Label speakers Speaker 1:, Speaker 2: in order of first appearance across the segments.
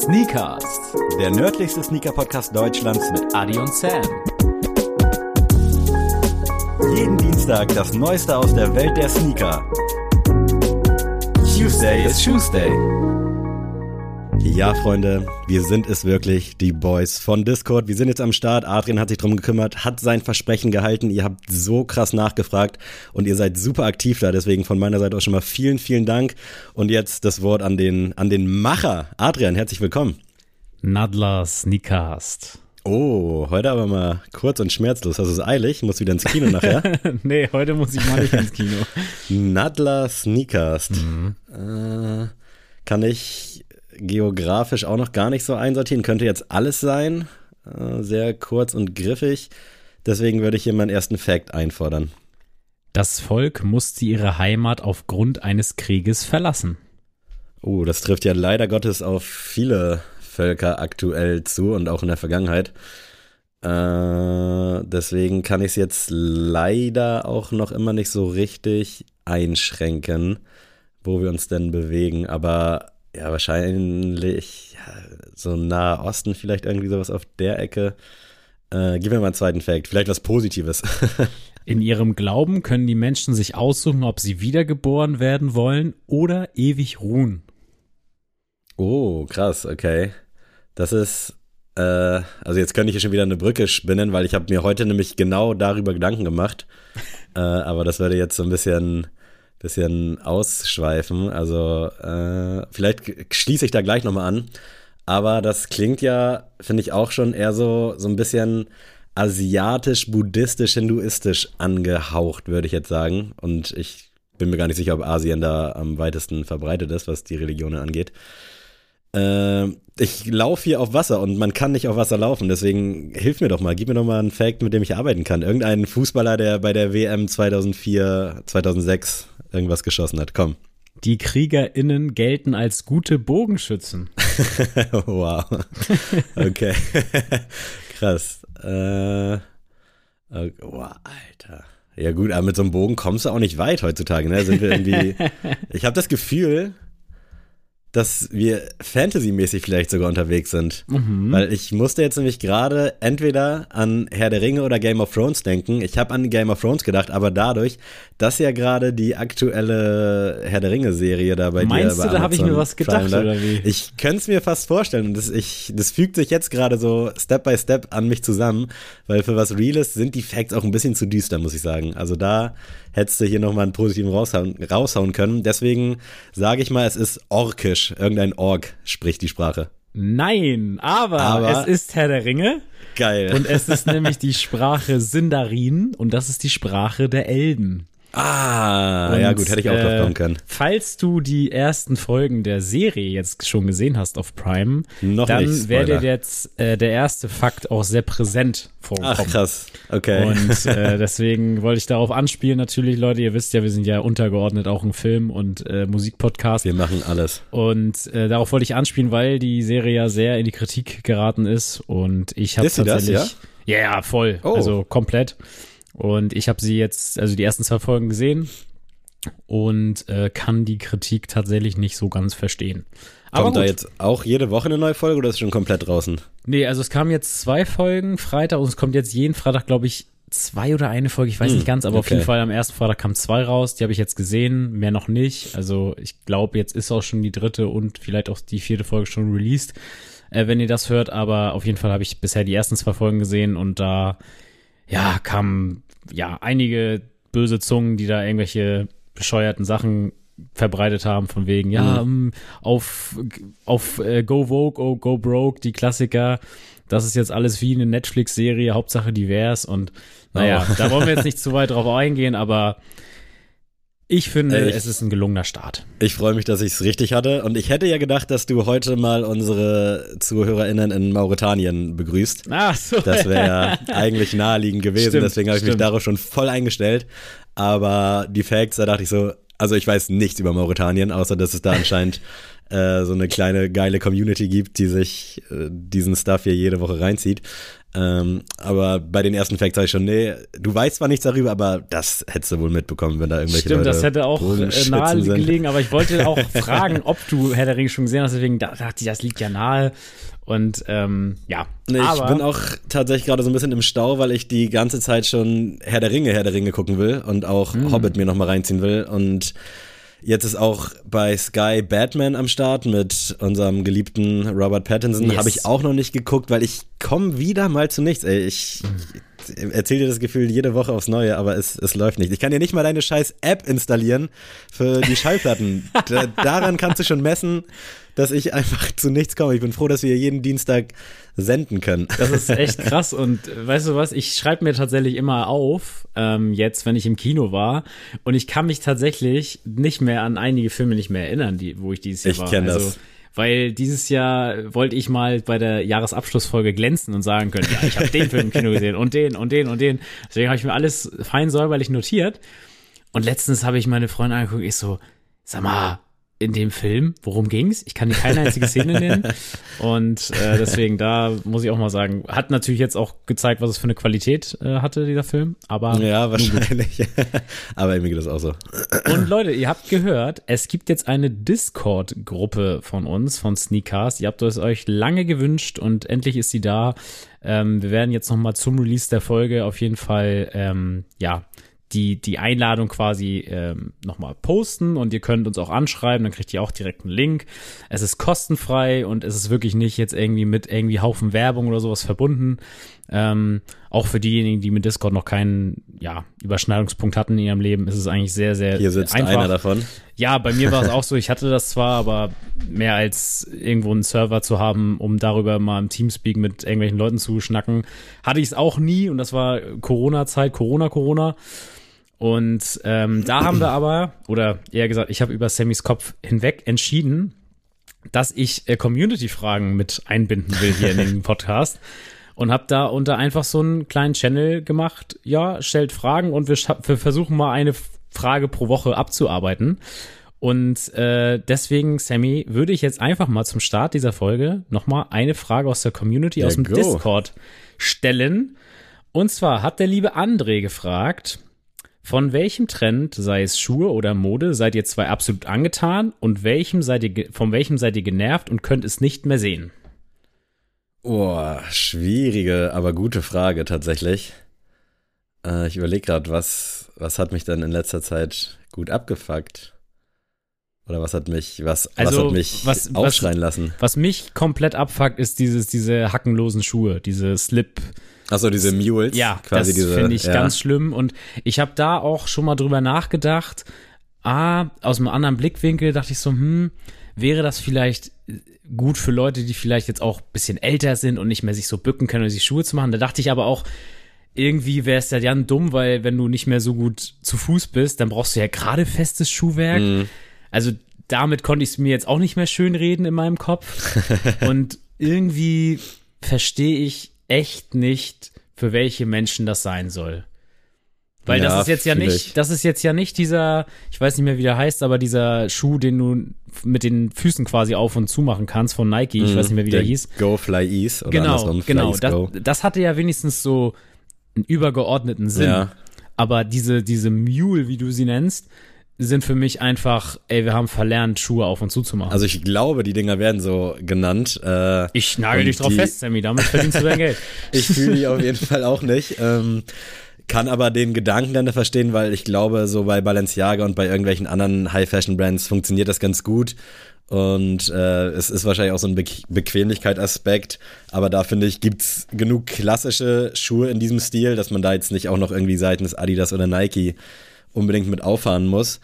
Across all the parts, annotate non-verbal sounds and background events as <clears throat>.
Speaker 1: Sneakers,
Speaker 2: der nördlichste Sneaker-Podcast Deutschlands mit
Speaker 1: Adi und Sam.
Speaker 2: jeden Dienstag das Neueste aus der Welt der Sneaker. Tuesday ist Tuesday. Ja, Freunde, wir sind es wirklich, die Boys von Discord. Wir sind jetzt am Start. Adrian hat sich drum gekümmert, hat sein Versprechen gehalten. Ihr habt so krass nachgefragt und ihr seid super aktiv da. Deswegen von meiner Seite auch schon mal vielen, vielen Dank. Und jetzt das Wort an den, an den Macher. Adrian, herzlich willkommen.
Speaker 1: Nadler Sneakast.
Speaker 2: Oh, heute aber mal kurz und schmerzlos. Hast du es eilig? Muss wieder ins Kino nachher. <laughs>
Speaker 1: nee, heute muss ich mal nicht ins Kino. <laughs>
Speaker 2: Nadler Sneakast. Äh, kann ich geografisch auch noch gar nicht so einsortieren. Könnte jetzt alles sein. Äh, sehr kurz und griffig. Deswegen würde ich hier meinen ersten Fact einfordern.
Speaker 1: Das Volk musste ihre Heimat aufgrund eines Krieges verlassen.
Speaker 2: Oh, das trifft ja leider Gottes auf viele Völker aktuell zu und auch in der Vergangenheit. Äh, deswegen kann ich es jetzt leider auch noch immer nicht so richtig einschränken, wo wir uns denn bewegen. Aber ja, wahrscheinlich ja, so Nahe Osten, vielleicht irgendwie sowas auf der Ecke. Äh, gib mir mal einen zweiten Fact, vielleicht was Positives. <laughs>
Speaker 1: In ihrem Glauben können die Menschen sich aussuchen, ob sie wiedergeboren werden wollen oder ewig ruhen.
Speaker 2: oh, krass, okay. Das ist, äh, also jetzt könnte ich hier schon wieder eine Brücke spinnen, weil ich habe mir heute nämlich genau darüber Gedanken gemacht. <laughs> äh, aber das würde jetzt so ein bisschen, bisschen ausschweifen. Also äh, vielleicht schließe ich da gleich nochmal an. Aber das klingt ja, finde ich, auch schon eher so, so ein bisschen asiatisch, buddhistisch, hinduistisch angehaucht, würde ich jetzt sagen. Und ich bin mir gar nicht sicher, ob Asien da am weitesten verbreitet ist, was die Religionen angeht. Äh, ich laufe hier auf Wasser und man kann nicht auf Wasser laufen, deswegen hilf mir doch mal, gib mir doch mal einen Fact, mit dem ich arbeiten kann. Irgendein Fußballer, der bei der WM 2004, 2006 irgendwas geschossen hat. Komm.
Speaker 1: Die KriegerInnen gelten als gute Bogenschützen. <laughs>
Speaker 2: wow. Okay. <laughs> Krass. Äh, okay. Wow, Alter. Ja gut, aber mit so einem Bogen kommst du auch nicht weit heutzutage, ne? Sind wir irgendwie. <laughs> ich habe das Gefühl, dass wir Fantasy-mäßig vielleicht sogar unterwegs sind. Weil ich musste jetzt nämlich gerade entweder an Herr der Ringe oder Game of Thrones denken. Ich habe an Game of Thrones gedacht, aber dadurch, dass ja gerade die aktuelle Herr der Ringe-Serie da bei
Speaker 1: Meinst
Speaker 2: dir
Speaker 1: du,
Speaker 2: bei
Speaker 1: da habe ich mir was gedacht,
Speaker 2: Prime,
Speaker 1: oder wie?
Speaker 2: Ich könnte es mir fast vorstellen und das, ich, das fügt sich jetzt gerade so Step by Step an mich zusammen, weil für was Reales sind die Facts auch ein bisschen zu düster, muss ich sagen. Also da hättest du hier nochmal einen positiven raushauen, raushauen können. Deswegen sage ich mal, es ist orkisch. Irgendein Ork spricht die Sprache.
Speaker 1: Nein, aber,
Speaker 2: Aber-
Speaker 1: es ist Herr der Ringe
Speaker 2: Geil.
Speaker 1: und es ist nämlich die Sprache Sindarin und das ist die Sprache der Elben.
Speaker 2: Ah, ja
Speaker 1: Und,
Speaker 2: gut, hätte ich auch drauf
Speaker 1: äh,
Speaker 2: kommen können.
Speaker 1: Falls du die ersten Folgen der Serie jetzt schon gesehen hast auf Prime,
Speaker 2: Noch
Speaker 1: dann
Speaker 2: nicht,
Speaker 1: wäre dir jetzt äh, der erste Fakt auch sehr präsent
Speaker 2: Ach
Speaker 1: vorgekommen.
Speaker 2: krass, okay.
Speaker 1: Und äh, <laughs> deswegen wollte ich darauf anspielen, natürlich, Leute, ihr wisst ja, wir sind ja untergeordnet auch ein Film- und äh, Musikpodcast.
Speaker 2: wir machen alles.
Speaker 1: Und äh, darauf wollte ich anspielen, weil die Serie ja sehr in die Kritik geraten ist. Und ich habe
Speaker 2: sie das,
Speaker 1: tatsächlich. ja? ja, voll.
Speaker 2: Oh.
Speaker 1: Also komplett. Und ich habe sie jetzt, also die ersten zwei Folgen gesehen und äh, kann die Kritik tatsächlich nicht so ganz verstehen. Aber
Speaker 2: Kommt da
Speaker 1: gut.
Speaker 2: jetzt auch jede Woche eine neue Folge oder ist schon komplett draußen?
Speaker 1: Nee, also es kamen jetzt zwei Folgen Freitag und es kommt jetzt jeden Freitag, glaube ich, zwei oder eine Folge, ich weiß
Speaker 2: Hm,
Speaker 1: nicht ganz, aber auf
Speaker 2: okay.
Speaker 1: jeden Fall am ersten Freitag kamen zwei raus, die habe ich jetzt gesehen, mehr noch nicht. Also ich glaube, jetzt ist auch schon die dritte und vielleicht auch die vierte Folge schon released, äh, wenn ihr das hört, aber auf jeden Fall habe ich bisher die ersten zwei Folgen gesehen und da, ja, kamen, ja, einige böse Zungen, die da irgendwelche bescheuerten Sachen verbreitet haben, von wegen, ja, ähm, auf, auf äh, Go Vogue, oh, Go Broke, die Klassiker, das ist jetzt alles wie eine Netflix-Serie, Hauptsache divers und naja,
Speaker 2: Oh.
Speaker 1: da wollen wir jetzt <laughs> nicht zu weit drauf eingehen, aber ich finde,
Speaker 2: Echt?
Speaker 1: es ist ein gelungener Start.
Speaker 2: Ich freue mich, dass ich es richtig hatte. Und ich hätte ja gedacht, dass du heute mal unsere ZuhörerInnen in Mauretanien begrüßt.
Speaker 1: Ach so.
Speaker 2: Das wäre ja <laughs> eigentlich naheliegend gewesen.
Speaker 1: Stimmt,
Speaker 2: Deswegen habe ich mich
Speaker 1: stimmt.
Speaker 2: darauf schon voll eingestellt. Aber die Facts, da dachte ich so, also ich weiß nichts über Mauretanien, außer dass es da anscheinend <laughs> äh, so eine kleine geile Community gibt, die sich äh, diesen Stuff hier jede Woche reinzieht. Ähm, aber bei den ersten Facts sage ich schon, nee, du weißt zwar nichts darüber, aber das hättest du wohl mitbekommen, wenn da irgendwelche
Speaker 1: Stimmt,
Speaker 2: Leute
Speaker 1: das hätte auch äh, nahe
Speaker 2: sind.
Speaker 1: gelegen, aber ich wollte auch <laughs> fragen, ob du Herr der Ringe schon gesehen hast, deswegen dachte ich, das liegt ja nahe. Und ähm, ja.
Speaker 2: Nee, ich bin auch tatsächlich gerade so ein bisschen im Stau, weil ich die ganze Zeit schon Herr der Ringe, Herr der Ringe gucken will und auch
Speaker 1: Hm.
Speaker 2: Hobbit mir nochmal reinziehen will. Und jetzt ist auch bei Sky Batman am Start mit unserem geliebten Robert Pattinson.
Speaker 1: Yes.
Speaker 2: Habe ich auch noch nicht geguckt, weil ich komme wieder mal zu nichts. Ey, ich erzähle dir das Gefühl jede Woche aufs Neue, aber es, es läuft nicht. Ich kann dir nicht mal deine scheiß App installieren für die Schallplatten. <laughs> da, daran kannst du schon messen, dass ich einfach zu nichts komme. Ich bin froh, dass wir jeden Dienstag senden können.
Speaker 1: Das ist echt <laughs> krass. Und weißt du was, ich schreibe mir tatsächlich immer auf, ähm, jetzt, wenn ich im Kino war. Und ich kann mich tatsächlich nicht mehr an einige Filme nicht mehr erinnern, die, wo ich dieses Jahr
Speaker 2: Ich
Speaker 1: war.
Speaker 2: kenn das.
Speaker 1: Also, weil dieses Jahr wollte ich mal bei der Jahresabschlussfolge glänzen und sagen können, ja, ich habe den Film im Kino gesehen und den und den und den. Deswegen habe ich mir alles fein säuberlich notiert. Und letztens habe ich meine Freundin angeguckt, ich so, sag mal, in dem Film, worum ging's? Ich kann dir keine einzige Szene nennen. <laughs> Und äh, deswegen, da muss ich auch mal sagen, hat natürlich jetzt auch gezeigt, was es für eine Qualität äh, hatte, dieser Film. Aber
Speaker 2: Ja, wahrscheinlich. <laughs> aber mir geht das auch so.
Speaker 1: und Leute, ihr habt gehört, es gibt jetzt eine Discord-Gruppe von uns, von Sneakcast. Ihr habt es euch lange gewünscht und endlich ist sie da. Ähm, wir werden jetzt nochmal zum Release der Folge auf jeden Fall, ähm, ja, die, die Einladung quasi ähm, nochmal posten und ihr könnt uns auch anschreiben, dann kriegt ihr auch direkt einen Link. Es ist kostenfrei und es ist wirklich nicht jetzt irgendwie mit irgendwie Haufen Werbung oder sowas verbunden. Ähm, auch für diejenigen, die mit Discord noch keinen ja, Überschneidungspunkt hatten in ihrem Leben, ist es eigentlich sehr, sehr
Speaker 2: Hier sitzt
Speaker 1: einfach.
Speaker 2: einer davon.
Speaker 1: Ja, bei mir war es <laughs> auch so, ich hatte das zwar, aber mehr als irgendwo einen Server zu haben, um darüber mal im Teamspeak mit irgendwelchen Leuten zu schnacken, hatte ich es auch nie und das war Corona-Zeit, Corona, Corona. Und ähm, da haben wir aber, oder eher gesagt, ich habe über Sammys Kopf hinweg entschieden, dass ich äh, Community-Fragen mit einbinden will hier in den <laughs> Podcast. Und habe da unter einfach so einen kleinen Channel gemacht, ja, stellt Fragen und wir, wir versuchen mal eine Frage pro Woche abzuarbeiten. Und äh, deswegen, Sammy, würde ich jetzt einfach mal zum Start dieser Folge nochmal eine Frage aus der Community,
Speaker 2: Ja,
Speaker 1: aus dem
Speaker 2: go.
Speaker 1: Discord stellen. Und zwar hat der liebe André gefragt, von welchem Trend, sei es Schuhe oder Mode, seid ihr zwei absolut angetan und welchem seid ihr, von welchem seid ihr genervt und könnt es nicht mehr sehen?
Speaker 2: Oh, schwierige, aber gute Frage tatsächlich. Äh, ich überlege gerade, was, was hat mich dann in letzter Zeit gut abgefuckt? Oder was hat mich, was, was
Speaker 1: Also,
Speaker 2: hat mich
Speaker 1: was- was-
Speaker 2: aufschreien lassen?
Speaker 1: Was mich komplett abfuckt, ist dieses, diese hackenlosen Schuhe, diese Slip.
Speaker 2: Achso, diese Mules.
Speaker 1: Ja,
Speaker 2: quasi
Speaker 1: das finde ich
Speaker 2: ja.
Speaker 1: ganz schlimm. Und ich habe da auch schon mal drüber nachgedacht. Ah, aus einem anderen Blickwinkel dachte ich so, hm, wäre das vielleicht gut für Leute, die vielleicht jetzt auch ein bisschen älter sind und nicht mehr sich so bücken können, um sich Schuhe zu machen. Da dachte ich aber auch, irgendwie wäre es ja dann dumm, weil wenn du nicht mehr so gut zu Fuß bist, dann brauchst du ja gerade festes Schuhwerk.
Speaker 2: Mhm.
Speaker 1: Also damit konnte ich es mir jetzt auch nicht mehr schön reden in meinem Kopf. <laughs> Und irgendwie verstehe ich echt nicht, für welche Menschen das sein soll. Weil
Speaker 2: Ja,
Speaker 1: das ist jetzt ja
Speaker 2: fühl
Speaker 1: nicht,
Speaker 2: ich.
Speaker 1: das ist jetzt ja nicht dieser, ich weiß nicht mehr, wie der heißt, aber dieser Schuh, den du mit den Füßen quasi auf und zu machen kannst von Nike. Ich weiß nicht mehr, wie der, hieß.
Speaker 2: Go Fly Ease oder
Speaker 1: Genau,
Speaker 2: andersrum.
Speaker 1: Genau. Das,
Speaker 2: Go.
Speaker 1: das hatte ja wenigstens so einen übergeordneten Sinn.
Speaker 2: Ja.
Speaker 1: Aber diese, diese Mule, wie du sie nennst, sind für mich einfach, ey, wir haben verlernt, Schuhe auf und zu zu machen.
Speaker 2: Also ich glaube, die Dinger werden so genannt. Äh,
Speaker 1: ich nagel dich drauf fest, Sammy, damit verdienst du dein Geld. <laughs>
Speaker 2: Ich fühle die auf jeden Fall auch nicht. Ähm, kann aber den Gedanken dann verstehen, weil ich glaube, so bei Balenciaga und bei irgendwelchen anderen High-Fashion-Brands funktioniert das ganz gut. Und äh, es ist wahrscheinlich auch so ein Be Bequemlichkeit-Aspekt. Aber da finde ich, gibt's genug klassische Schuhe in diesem Stil, dass man da jetzt nicht auch noch irgendwie seitens Adidas oder Nike unbedingt mit auffahren muss.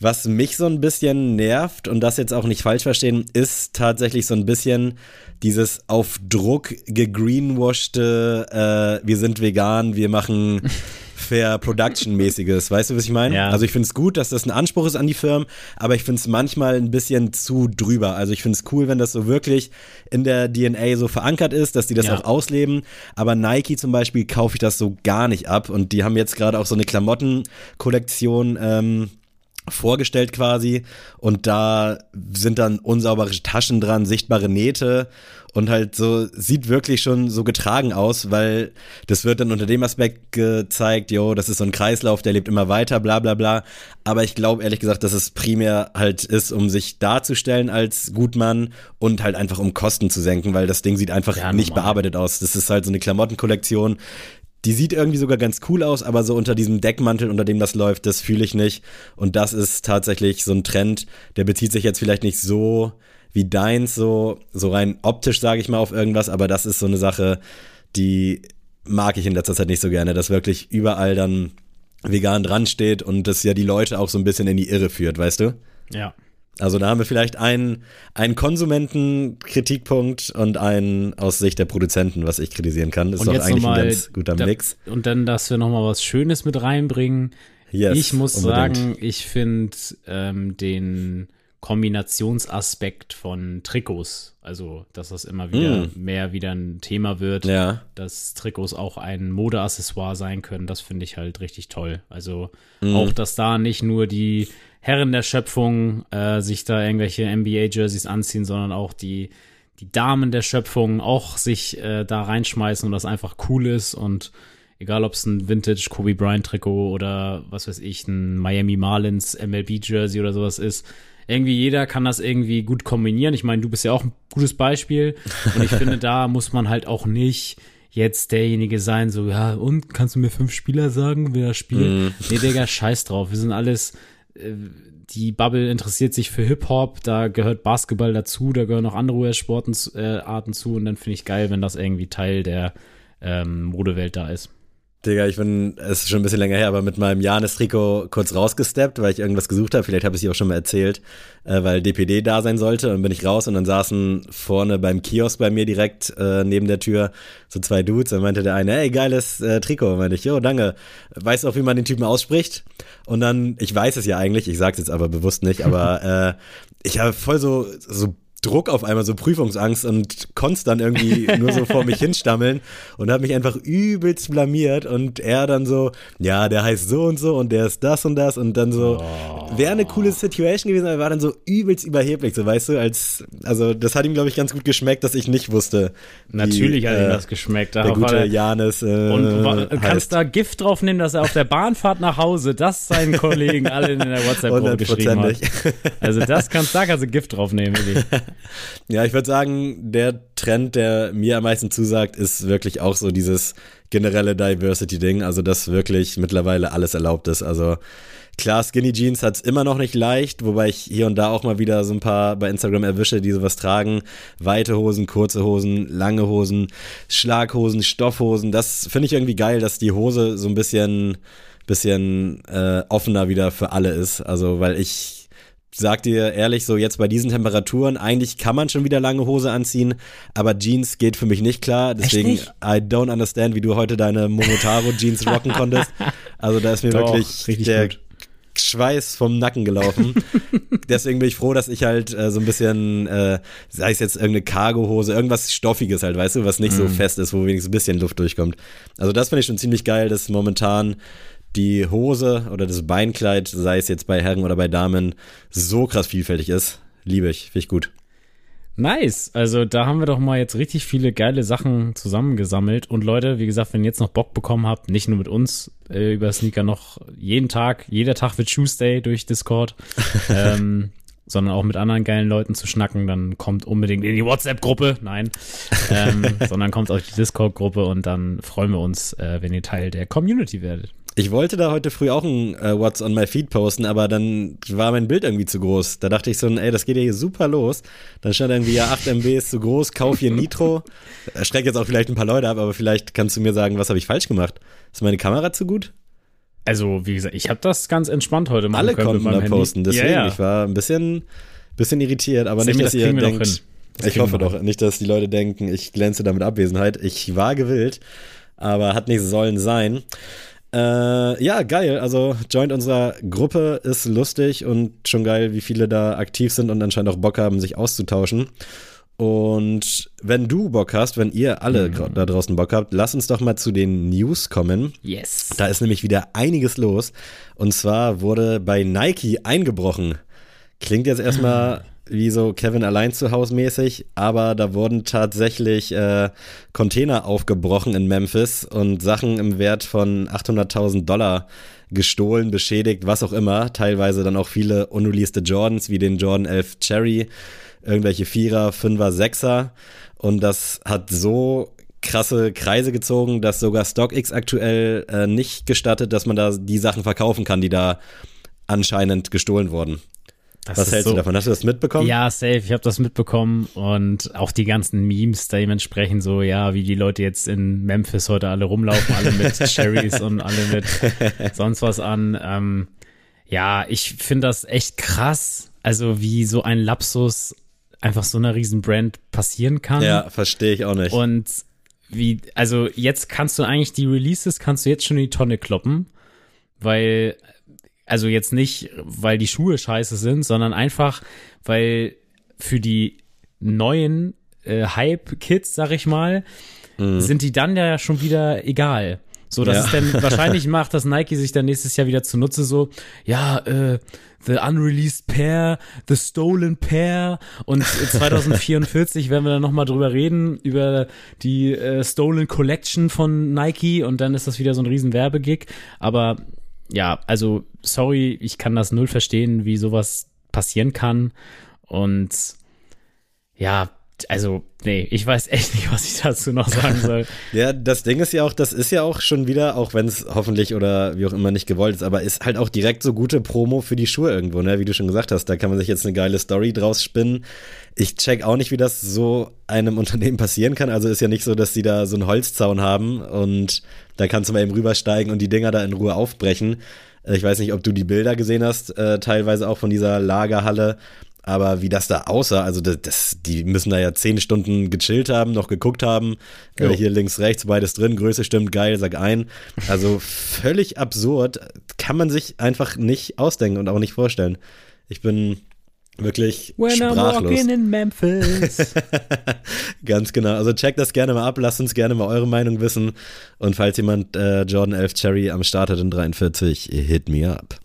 Speaker 2: Was mich so ein bisschen nervt und das jetzt auch nicht falsch verstehen, ist tatsächlich so ein bisschen dieses auf Druck gegreenwashte, äh, wir sind vegan, wir machen <laughs> Fair Production mäßiges. Weißt du, was ich meine?
Speaker 1: Ja.
Speaker 2: Also ich finde es gut, dass das ein Anspruch ist an die Firmen, aber ich finde es manchmal ein bisschen zu drüber. Also ich finde es cool, wenn das so wirklich in der DNA so verankert ist, dass die das
Speaker 1: Ja.
Speaker 2: auch ausleben. Aber Nike zum Beispiel kaufe ich das so gar nicht ab und die haben jetzt gerade auch so eine Klamottenkollektion ähm, vorgestellt quasi und da sind dann unsaubere Taschen dran, sichtbare Nähte und halt so sieht wirklich schon so getragen aus, weil das wird dann unter dem Aspekt gezeigt, jo, das ist so ein Kreislauf, der lebt immer weiter, bla bla bla. Aber ich glaube ehrlich gesagt, dass es primär halt ist, um sich darzustellen als Gutmann und halt einfach um Kosten zu senken, weil das Ding sieht einfach ja, nicht bearbeitet aus. Das ist halt so eine Klamottenkollektion, die sieht irgendwie sogar ganz cool aus, aber so unter diesem Deckmantel, unter dem das läuft, das fühle ich nicht. Und das ist tatsächlich so ein Trend, der bezieht sich jetzt vielleicht nicht so wie deins, so, so rein optisch, sage ich mal, auf irgendwas, aber das ist so eine Sache, die mag ich in letzter Zeit nicht so gerne, dass wirklich überall dann vegan dran steht und das ja die Leute auch so ein bisschen in die Irre führt, weißt du?
Speaker 1: Ja.
Speaker 2: Also da haben wir vielleicht einen, einen Konsumentenkritikpunkt und einen aus Sicht der Produzenten, was ich kritisieren kann. Das ist doch eigentlich ein ganz guter
Speaker 1: da,
Speaker 2: Mix.
Speaker 1: Und dann, dass wir nochmal was Schönes mit reinbringen. Yes, ich muss unbedingt. sagen, ich finde ähm, den Kombinationsaspekt von Trikots, also dass das immer wieder mm. mehr wieder ein Thema wird,
Speaker 2: ja.
Speaker 1: dass Trikots auch ein Modeaccessoire sein können, das finde ich halt richtig toll. Also mm. auch, dass da nicht nur die Herren der Schöpfung äh, sich da irgendwelche NBA-Jerseys anziehen, sondern auch die, die Damen der Schöpfung auch sich äh, da reinschmeißen und das einfach cool ist und egal ob es ein Vintage Kobe Bryant Trikot oder was weiß ich, ein Miami Marlins MLB Jersey oder sowas ist. Irgendwie jeder kann das irgendwie gut kombinieren. Ich meine, du bist ja auch ein gutes Beispiel <laughs> und ich finde, da muss man halt auch nicht jetzt derjenige sein, so, ja, und kannst du mir fünf Spieler sagen, wer spielt? Mm. Nee, Digga, scheiß drauf. Wir sind alles die Bubble interessiert sich für Hip-Hop, da gehört Basketball dazu, da gehören noch andere US-Sportarten äh, zu und dann finde ich geil, wenn das irgendwie Teil der ähm, Modewelt da ist.
Speaker 2: Digga, ich bin, es ist schon ein bisschen länger her, aber mit meinem Janis-Trikot kurz rausgesteppt, weil ich irgendwas gesucht habe. Vielleicht habe ich es auch schon mal erzählt, äh, weil DPD da sein sollte. Und bin ich raus und dann saßen vorne beim Kiosk bei mir direkt äh, neben der Tür so zwei Dudes. Dann meinte der eine, ey, geiles äh, Trikot. Und meinte ich, jo, danke. Weißt du auch, wie man den Typen ausspricht? Und dann, ich weiß es ja eigentlich, ich sag's jetzt aber bewusst nicht, aber <laughs> äh, ich habe voll so, so Druck auf einmal, so Prüfungsangst und konnte dann irgendwie <laughs> nur so vor mich hinstammeln und habe mich einfach übelst blamiert und er dann so, ja, der heißt so und so und der ist das und das und dann so, oh. wäre eine coole Situation gewesen, aber war dann so übelst überheblich, so weißt du, als, also das hat ihm, glaube ich, ganz gut geschmeckt, dass ich nicht wusste.
Speaker 1: Natürlich wie, hat ihm äh, das geschmeckt.
Speaker 2: Der gute der, Janis. Äh,
Speaker 1: und kannst da Gift drauf nehmen, dass er auf der Bahnfahrt nach Hause das seinen Kollegen alle in der WhatsApp-Gruppe <laughs> geschrieben hat. Also das kannst, da kannst du Gift drauf nehmen, wirklich. <laughs> <laughs>
Speaker 2: ja, ich würde sagen, der Trend, der mir am meisten zusagt, ist wirklich auch so dieses generelle Diversity-Ding. Also, dass wirklich mittlerweile alles erlaubt ist. Also, klar, Skinny Jeans hat es immer noch nicht leicht, wobei ich hier und da auch mal wieder so ein paar bei Instagram erwische, die sowas tragen. Weite Hosen, kurze Hosen, lange Hosen, Schlaghosen, Stoffhosen. Das finde ich irgendwie geil, dass die Hose so ein bisschen bisschen äh, offener wieder für alle ist. Also, weil ich sag dir ehrlich, so jetzt bei diesen Temperaturen, eigentlich kann man schon wieder lange Hose anziehen, aber Jeans geht für mich nicht klar. Deswegen, nicht? I don't understand, wie du heute deine Momotaro Jeans rocken konntest. Also da ist mir Doch, wirklich der gut. Schweiß vom Nacken gelaufen. <laughs> Deswegen bin ich froh, dass ich halt äh, so ein bisschen, äh, sei es jetzt irgendeine Cargo-Hose, irgendwas Stoffiges halt, weißt du, was nicht mm. so mhm. fest ist, wo wenigstens ein bisschen Luft durchkommt. Also das finde ich schon ziemlich geil, dass momentan die Hose oder das Beinkleid, sei es jetzt bei Herren oder bei Damen, so krass vielfältig ist. Liebe ich, finde ich gut.
Speaker 1: Nice. Also da haben wir doch mal jetzt richtig viele geile Sachen zusammengesammelt. Und Leute, wie gesagt, wenn ihr jetzt noch Bock bekommen habt, nicht nur mit uns äh, über Sneaker noch jeden Tag, jeder Tag wird Tuesday durch Discord, <laughs> ähm, sondern auch mit anderen geilen Leuten zu schnacken, dann kommt unbedingt in die WhatsApp-Gruppe. Nein, ähm, <laughs> sondern kommt auf die Discord-Gruppe und dann freuen wir uns, äh, wenn ihr Teil der Community werdet.
Speaker 2: Ich wollte da heute früh auch ein äh, What's on my Feed posten, aber dann war mein Bild irgendwie zu groß. Da dachte ich so, ey, das geht ja hier super los. Dann stand irgendwie, ja, 8 MB ist zu groß, kauf hier Nitro. <laughs> Erschreckt jetzt auch vielleicht ein paar Leute ab, aber vielleicht kannst du mir sagen, was habe ich falsch gemacht? Ist meine Kamera zu gut?
Speaker 1: Also, wie gesagt, ich habe das ganz entspannt heute
Speaker 2: machen Alle konnten da Handy. posten, deswegen, ja, ja. ich war ein bisschen, bisschen irritiert, aber Sammy, nicht, dass das ihr denkt, ich hoffe doch, nicht, dass die Leute denken, ich glänze da mit Abwesenheit. Ich war gewillt, aber hat nicht sollen sein. Äh, ja, geil. Also joint unserer Gruppe ist lustig und schon geil, wie viele da aktiv sind und anscheinend auch Bock haben, sich auszutauschen. Und wenn du Bock hast, wenn ihr alle
Speaker 1: Mhm.
Speaker 2: da draußen Bock habt, lass uns doch mal zu den News kommen.
Speaker 1: Yes.
Speaker 2: Da ist nämlich wieder einiges los. Und zwar wurde bei Nike eingebrochen. Klingt jetzt erstmal <laughs> wie so Kevin allein zu Hause mäßig, aber da wurden tatsächlich äh, Container aufgebrochen in Memphis und Sachen im Wert von 800.000 Dollar gestohlen, beschädigt, was auch immer. Teilweise dann auch viele unreleased Jordans wie den Jordan 11 Cherry, irgendwelche Vierer, Fünfer, Sechser. Und das hat so krasse Kreise gezogen, dass sogar StockX aktuell äh, nicht gestattet, dass man da die Sachen verkaufen kann, die da anscheinend gestohlen wurden.
Speaker 1: Das
Speaker 2: Was hältst
Speaker 1: so,
Speaker 2: du davon? Hast du das mitbekommen?
Speaker 1: Ja, safe. Ich habe das mitbekommen und auch die ganzen Memes dementsprechend so, ja, wie die Leute jetzt in Memphis heute alle rumlaufen, alle mit <laughs> Cherries und alle mit sonst was an. Ähm, ja, ich finde das echt krass. Also wie so ein Lapsus einfach so einer riesen Brand passieren kann.
Speaker 2: Ja, verstehe ich auch nicht.
Speaker 1: Und wie, also jetzt kannst du eigentlich die Releases, kannst du jetzt schon in die Tonne kloppen, weil, also jetzt nicht, weil die Schuhe scheiße sind, sondern einfach, weil für die neuen äh, Hype-Kids, sag ich mal, sind die dann ja schon wieder egal. So, das
Speaker 2: Ja.
Speaker 1: ist dann, <laughs> wahrscheinlich macht das Nike sich dann nächstes Jahr wieder zunutze, so, ja, äh, The Unreleased Pair, The Stolen Pair und 2044 werden wir dann nochmal drüber reden, über die äh, Stolen Collection von Nike und dann ist das wieder so ein riesen Werbegig. Aber ja, also, sorry, ich kann das null verstehen, wie sowas passieren kann. Und ja, also, nee, ich weiß echt nicht, was ich dazu noch sagen soll. <laughs>
Speaker 2: Ja, das Ding ist ja auch, das ist ja auch schon wieder, auch wenn es hoffentlich oder wie auch immer nicht gewollt ist, aber ist halt auch direkt so gute Promo für die Schuhe irgendwo, ne? Wie du schon gesagt hast, da kann man sich jetzt eine geile Story draus spinnen. Ich check auch nicht, wie das so einem <laughs> Unternehmen passieren kann. Also ist ja nicht so, dass sie da so einen Holzzaun haben und da kannst du mal eben rübersteigen und die Dinger da in Ruhe aufbrechen. Äh, Ich weiß nicht, ob du die Bilder gesehen hast, äh, teilweise auch von dieser Lagerhalle. Aber wie das da aussah, also das, das, die müssen da ja zehn Stunden gechillt haben, noch geguckt haben.
Speaker 1: Jo.
Speaker 2: Äh, hier links, rechts, beides drin, Größe stimmt, geil, sag ein. Also völlig absurd. Kann man sich einfach nicht ausdenken und auch nicht vorstellen. Ich bin wirklich sprachlos.
Speaker 1: in Memphis. <laughs>
Speaker 2: Ganz genau. Also checkt das gerne mal ab, lasst uns gerne mal eure Meinung wissen. Und falls jemand äh, Jordan 11 Cherry am Start hat in 43, hit me up.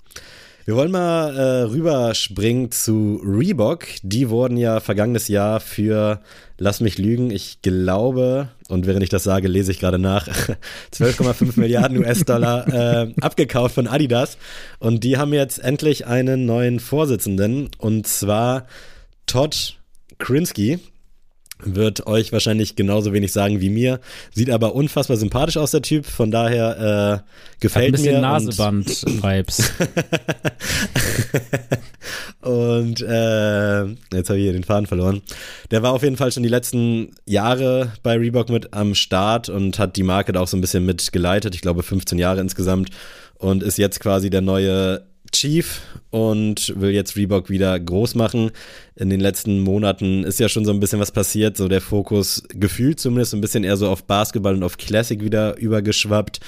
Speaker 2: Wir wollen mal äh, rüberspringen zu Reebok. Die wurden ja vergangenes Jahr für, lass mich lügen, ich glaube, und während ich das sage, lese ich gerade nach, <laughs> 12,5 Milliarden US-Dollar äh, abgekauft von Adidas. Und die haben jetzt endlich einen neuen Vorsitzenden, und zwar Todd Krinsky wird euch wahrscheinlich genauso wenig sagen wie mir. Sieht aber unfassbar sympathisch aus, der Typ. Von daher äh,
Speaker 1: Hat ein
Speaker 2: gefällt
Speaker 1: bisschen
Speaker 2: mir.
Speaker 1: Naseband-Vibes.
Speaker 2: Und, <laughs> und äh, jetzt habe ich hier den Faden verloren. Der war auf jeden Fall schon die letzten Jahre bei Reebok mit am Start und hat die Marke da auch so ein bisschen mitgeleitet. Ich glaube 15 Jahre insgesamt. Und ist jetzt quasi der neue Chief und will jetzt Reebok wieder groß machen. In den letzten Monaten ist ja schon so ein bisschen was passiert, so der Fokus gefühlt zumindest ein bisschen eher so auf Basketball und auf Classic wieder übergeschwappt.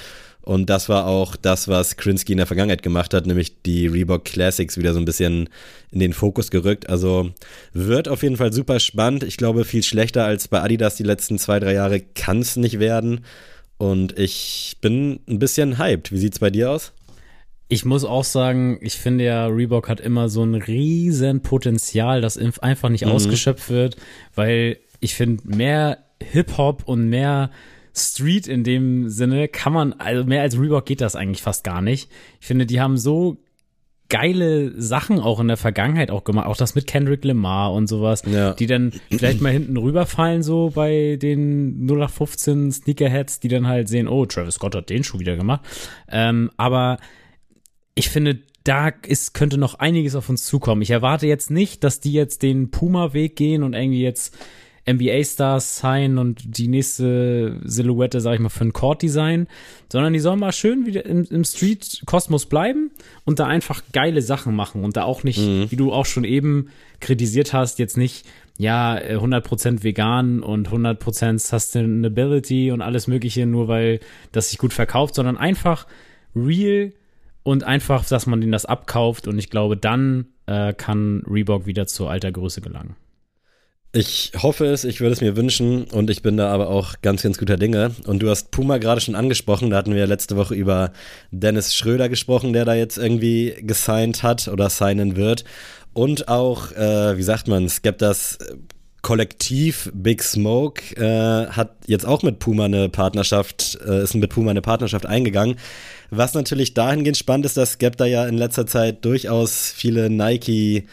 Speaker 2: Und das war auch das, was Krinsky in der Vergangenheit gemacht hat, nämlich die Reebok Classics wieder so ein bisschen in den Fokus gerückt. Also wird auf jeden Fall super spannend. Ich glaube, viel schlechter als bei Adidas die letzten zwei, drei Jahre kann es nicht werden. Und ich bin ein bisschen hyped. Wie sieht's bei dir aus?
Speaker 1: Ich muss auch sagen, ich finde ja, Reebok hat immer so ein riesen Potenzial, das inf- einfach nicht
Speaker 2: Mhm.
Speaker 1: ausgeschöpft wird, weil ich finde, mehr Hip-Hop und mehr Street in dem Sinne kann man, also mehr als Reebok geht das eigentlich fast gar nicht. Ich finde, die haben so geile Sachen auch in der Vergangenheit auch gemacht, auch das mit Kendrick Lamar und sowas,
Speaker 2: Ja.
Speaker 1: die dann vielleicht mal hinten rüberfallen so bei den 0815 Sneakerheads, die dann halt sehen, oh, Travis Scott hat den Schuh wieder gemacht. Ähm, aber ich finde, da ist, könnte noch einiges auf uns zukommen. Ich erwarte jetzt nicht, dass die jetzt den Puma-Weg gehen und irgendwie jetzt NBA-Stars sein und die nächste Silhouette, sag ich mal, für ein Court-Design, sondern die sollen mal schön wieder im, im Street-Kosmos bleiben und da einfach geile Sachen machen und da auch nicht, wie du auch schon eben kritisiert hast, jetzt nicht, ja, äh, 100% vegan und 100% Sustainability und alles mögliche, nur weil das sich gut verkauft, sondern einfach real und einfach, dass man denen das abkauft und ich glaube, dann äh, kann Reebok wieder zur alter Größe gelangen.
Speaker 2: Ich hoffe es, ich würde es mir wünschen und ich bin da aber auch ganz, ganz guter Dinge. Und du hast Puma gerade schon angesprochen, da hatten wir letzte Woche über Dennis Schröder gesprochen, der da jetzt irgendwie gesigned hat oder signen wird. Und auch, äh, wie sagt man, das Kollektiv Big Smoke äh, hat jetzt auch mit Puma eine Partnerschaft, äh, ist mit Puma eine Partnerschaft eingegangen. Was natürlich dahingehend spannend ist, dass Skepta ja in letzter Zeit durchaus viele Nike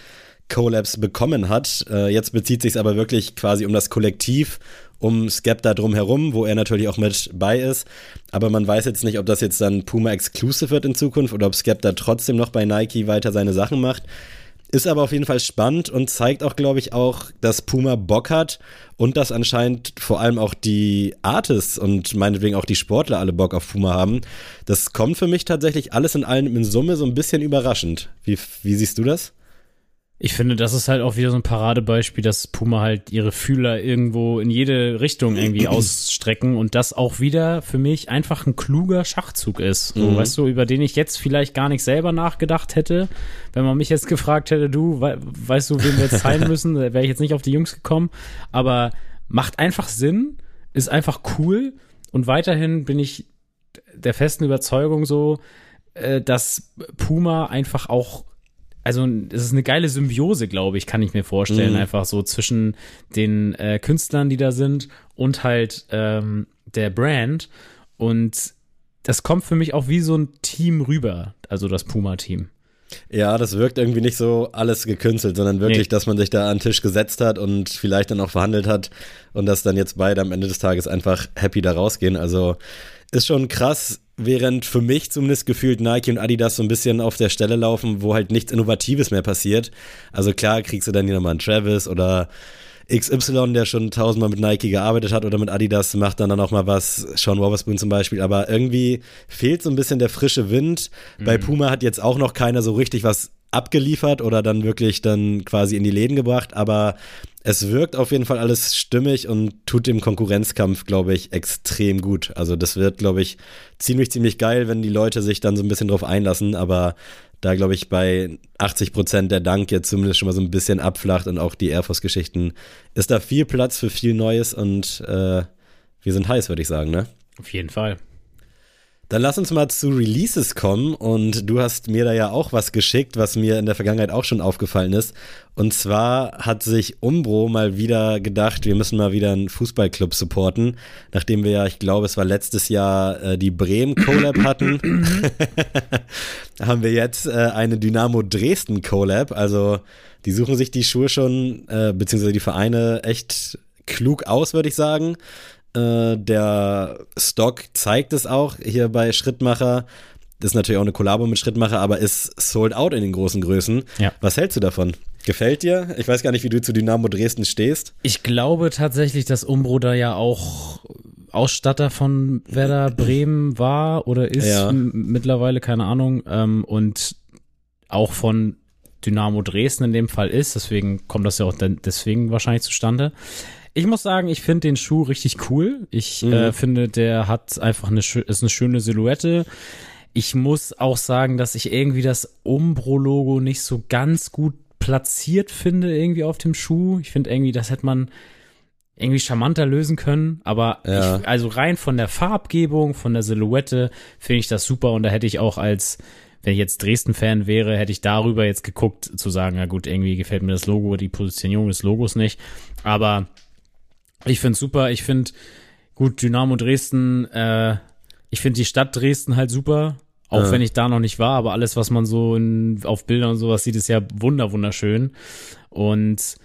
Speaker 2: Collabs bekommen hat. Äh, jetzt bezieht sich aber wirklich quasi um das Kollektiv, um Skepta drumherum, wo er natürlich auch mit bei ist. Aber man weiß jetzt nicht, ob das jetzt dann Puma Exclusive wird in Zukunft oder ob Skepta trotzdem noch bei Nike weiter seine Sachen macht. Ist aber auf jeden Fall spannend und zeigt auch, glaube ich, auch, dass Puma Bock hat und dass anscheinend vor allem auch die Artists und meinetwegen auch die Sportler alle Bock auf Puma haben. Das kommt für mich tatsächlich alles in allem in Summe so ein bisschen überraschend. Wie, wie siehst du das?
Speaker 1: Ich finde, das ist halt auch wieder so ein Paradebeispiel, dass Puma halt ihre Fühler irgendwo in jede Richtung irgendwie <clears throat> ausstrecken und das auch wieder für mich einfach ein kluger Schachzug ist. So, mhm. weißt du, über den ich jetzt vielleicht gar nicht selber nachgedacht hätte. Wenn man mich jetzt gefragt hätte, du, we weißt du, wen wir jetzt zeigen <laughs> müssen, wäre ich jetzt nicht auf die Jungs gekommen. Aber macht einfach Sinn, ist einfach cool und weiterhin bin ich der festen Überzeugung so, äh, dass Puma einfach auch also es ist eine geile Symbiose, glaube ich, kann ich mir vorstellen, mhm. einfach so zwischen den äh, Künstlern, die da sind und halt ähm, der Brand. Und das kommt für mich auch wie so ein Team rüber, also das Puma-Team.
Speaker 2: Ja, das wirkt irgendwie nicht so alles gekünstelt, sondern wirklich, nee. dass man sich da an den Tisch gesetzt hat und vielleicht dann auch verhandelt hat und dass dann jetzt beide am Ende des Tages einfach happy da rausgehen. Also ist schon krass, während für mich zumindest gefühlt Nike und Adidas so ein bisschen auf der Stelle laufen, wo halt nichts Innovatives mehr passiert. Also klar kriegst du dann hier nochmal einen Travis oder XY, der schon tausendmal mit Nike gearbeitet hat oder mit Adidas, macht dann, dann auch mal was, Sean Wotherspoon zum Beispiel, aber irgendwie fehlt so ein bisschen der frische Wind. Mhm. Bei Puma hat jetzt auch noch keiner so richtig was abgeliefert oder dann wirklich dann quasi in die Läden gebracht, aber es wirkt auf jeden Fall alles stimmig und tut dem Konkurrenzkampf, glaube ich, extrem gut. Also das wird, glaube ich, ziemlich, ziemlich geil, wenn die Leute sich dann so ein bisschen drauf einlassen, aber da, glaube ich, bei 80 Prozent der Dank jetzt zumindest schon mal so ein bisschen abflacht und auch die Air Force-Geschichten, ist da viel Platz für viel Neues und äh, wir sind heiß, würde ich sagen, ne?
Speaker 1: Auf jeden Fall.
Speaker 2: Dann lass uns mal zu Releases kommen und du hast mir da ja auch was geschickt, was mir in der Vergangenheit auch schon aufgefallen ist. Und zwar hat sich Umbro mal wieder gedacht, wir müssen mal wieder einen Fußballclub supporten, nachdem wir ja, ich glaube, es war letztes Jahr äh, die Bremen Collab <coughs> hatten, <laughs> haben wir jetzt äh, eine Dynamo Dresden Collab. Also die suchen sich die Schuhe schon, äh, beziehungsweise die Vereine echt klug aus, würde ich sagen. Äh, der Stock zeigt es auch hier bei Schrittmacher. Das ist natürlich auch eine Kollabo mit Schrittmacher, aber ist sold out in den großen Größen. Ja. Was hältst du davon? Gefällt dir? Ich weiß gar nicht, wie du zu Dynamo Dresden stehst.
Speaker 1: Ich glaube tatsächlich, dass Umbro da ja auch Ausstatter von Werder Bremen war oder ist ja. mittlerweile, keine Ahnung. Ähm, und auch von Dynamo Dresden in dem Fall ist. Deswegen kommt das ja auch deswegen wahrscheinlich zustande. Ich muss sagen, ich finde den Schuh richtig cool. Ich mhm. äh, finde, der hat einfach eine, ist eine schöne Silhouette. Ich muss auch sagen, dass ich irgendwie das Umbro-Logo nicht so ganz gut platziert finde, irgendwie auf dem Schuh. Ich finde irgendwie, das hätte man irgendwie charmanter lösen können. Aber ja. ich, also rein von der Farbgebung, von der Silhouette finde ich das super. Und da hätte ich auch als, wenn ich jetzt Dresden-Fan wäre, hätte ich darüber jetzt geguckt, zu sagen, na gut, irgendwie gefällt mir das Logo, die Positionierung des Logos nicht. Aber ich finde super. Ich finde, gut, Dynamo Dresden, äh, ich finde die Stadt Dresden halt super. Auch ja. wenn ich da noch nicht war, aber alles, was man so in, auf Bildern und sowas sieht, ist ja wunder, wunderschön. Und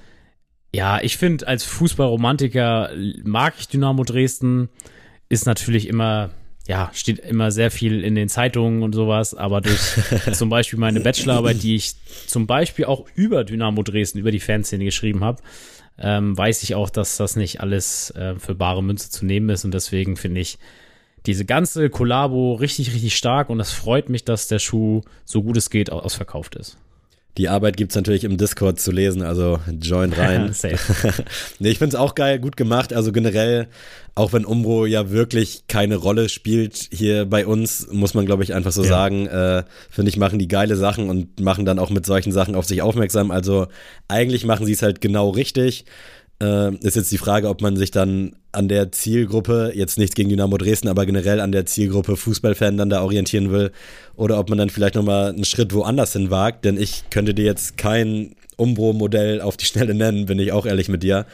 Speaker 1: ja, ich finde, als Fußballromantiker mag ich Dynamo Dresden. Ist natürlich immer, ja, steht immer sehr viel in den Zeitungen und sowas, aber durch <laughs> zum Beispiel meine Bachelorarbeit, die ich zum Beispiel auch über Dynamo Dresden, über die Fanszene geschrieben habe, ähm, weiß ich auch, dass das nicht alles äh, für bare Münze zu nehmen ist und deswegen finde ich diese ganze Kollabo richtig, richtig stark und es freut mich, dass der Schuh so gut es geht ausverkauft ist.
Speaker 2: Die Arbeit gibt es natürlich im Discord zu lesen, also join <laughs> rein. <laughs> nee, ich finde es auch geil, gut gemacht. Also generell, auch wenn Umbro ja wirklich keine Rolle spielt hier bei uns, muss man, glaube ich, einfach so ja. sagen, äh, finde ich, machen die geile Sachen und machen dann auch mit solchen Sachen auf sich aufmerksam. Also eigentlich machen sie es halt genau richtig. Äh, ist jetzt die Frage, ob man sich dann an der Zielgruppe, jetzt nichts gegen Dynamo Dresden, aber generell an der Zielgruppe Fußballfan dann da orientieren will oder ob man dann vielleicht nochmal einen Schritt woanders hin wagt, denn ich könnte dir jetzt kein Umbro-Modell auf die Schnelle nennen, bin ich auch ehrlich mit dir.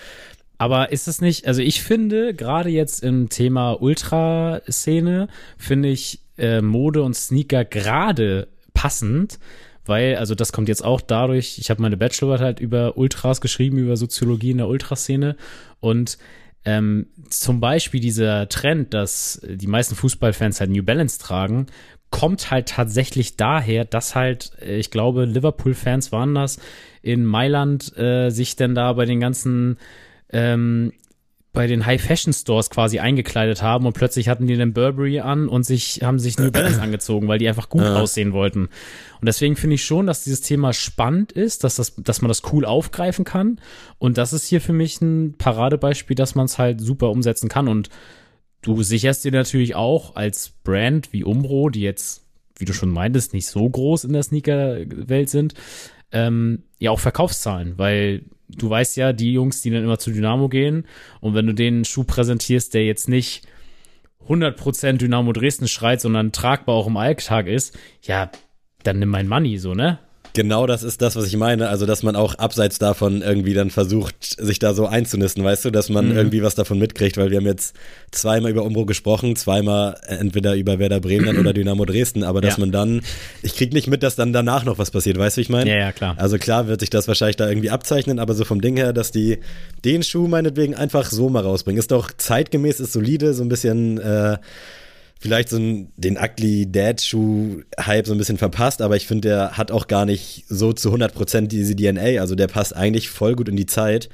Speaker 1: Aber ist es nicht, also ich finde, gerade jetzt im Thema Ultraszene, finde ich äh, Mode und Sneaker gerade passend, weil, also das kommt jetzt auch dadurch, ich habe meine Bachelorarbeit halt über Ultras geschrieben, über Soziologie in der Ultraszene. Und ähm, zum Beispiel dieser Trend, dass die meisten Fußballfans halt New Balance tragen, kommt halt tatsächlich daher, dass halt, äh, ich glaube, Liverpool-Fans waren das, in Mailand äh, sich denn da bei den ganzen ähm, bei den High Fashion Stores quasi eingekleidet haben und plötzlich hatten die den Burberry an und sich haben sich New Balance <clears throat> angezogen, weil die einfach gut ja. aussehen wollten. Und deswegen finde ich schon, dass dieses Thema spannend ist, dass das, dass man das cool aufgreifen kann. Und das ist hier für mich ein Paradebeispiel, dass man es halt super umsetzen kann. Und du sicherst dir natürlich auch als Brand wie Umbro, die jetzt, wie du schon meintest, nicht so groß in der Sneaker-Welt sind, ähm, ja auch Verkaufszahlen, weil du weißt ja, die Jungs, die dann immer zu Dynamo gehen und wenn du denen einen Schuh präsentierst, der jetzt nicht 100% Dynamo Dresden schreit, sondern tragbar auch im Alltag ist, ja, dann nimm mein Money so, ne?
Speaker 2: Genau das ist das, was ich meine. Also, dass man auch abseits davon irgendwie dann versucht, sich da so einzunisten, weißt du, dass man mhm. irgendwie was davon mitkriegt, weil wir haben jetzt zweimal über Umbro gesprochen, zweimal entweder über Werder Bremen oder <clears throat> Dynamo Dresden, aber dass ja. man dann, ich krieg nicht mit, dass dann danach noch was passiert, weißt du, wie ich meine?
Speaker 1: Ja, ja, klar.
Speaker 2: Also klar wird sich das wahrscheinlich da irgendwie abzeichnen, aber so vom Ding her, dass die den Schuh meinetwegen einfach so mal rausbringen, ist doch zeitgemäß, ist solide, so ein bisschen, äh, vielleicht so einen, den Ugly Dad Schuh Hype so ein bisschen verpasst, aber ich finde, der hat auch gar nicht so zu 100% diese DNA, also der passt eigentlich voll gut in die Zeit.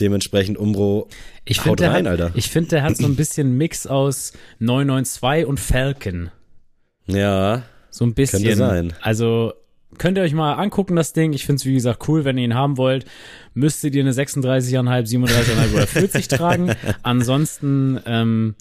Speaker 2: Dementsprechend Umbro
Speaker 1: ich haut rein, hat, Alter. Ich finde, der hat so ein bisschen Mix aus 992 und Falcon.
Speaker 2: Ja.
Speaker 1: So ein bisschen.
Speaker 2: Könnte sein.
Speaker 1: Also könnt ihr euch mal angucken, das Ding. Ich finde es, wie gesagt, cool. Wenn ihr ihn haben wollt, müsstet ihr eine 36,5, 37,5 oder 40 tragen. Ansonsten, ähm,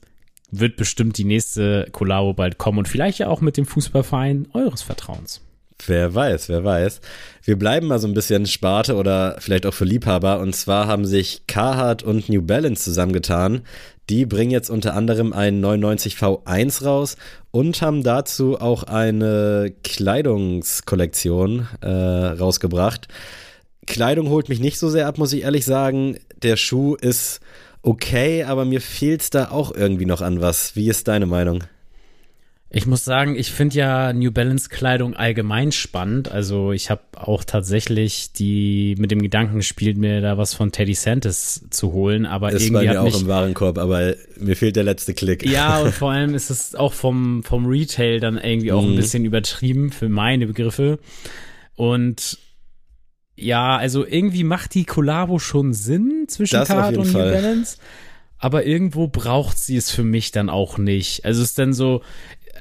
Speaker 1: wird bestimmt die nächste Kollabo bald kommen und vielleicht ja auch mit dem Fußballverein eures Vertrauens.
Speaker 2: Wer weiß, wer weiß. Wir bleiben mal so ein bisschen Sparte oder vielleicht auch für Liebhaber. Und zwar haben sich Carhartt und New Balance zusammengetan. Die bringen jetzt unter anderem einen 99 V1 raus und haben dazu auch eine Kleidungskollektion äh, rausgebracht. Kleidung holt mich nicht so sehr ab, muss ich ehrlich sagen. Der Schuh ist okay, aber mir fehlt es da auch irgendwie noch an was. Wie ist deine Meinung?
Speaker 1: Ich muss sagen, ich finde ja New Balance Kleidung allgemein spannend. Also ich habe auch tatsächlich die mit dem Gedanken gespielt, mir da was von Teddy Santis zu holen, aber
Speaker 2: das
Speaker 1: irgendwie
Speaker 2: war mir
Speaker 1: hat
Speaker 2: auch im Warenkorb, aber mir fehlt der letzte Klick.
Speaker 1: Ja <laughs> und vor allem ist es auch vom vom Retail dann irgendwie auch ein mhm. bisschen übertrieben für meine Begriffe und ja, also irgendwie macht die Kollabo schon Sinn zwischen Card und New Balance. Aber irgendwo braucht sie es für mich dann auch nicht. Also es ist dann so,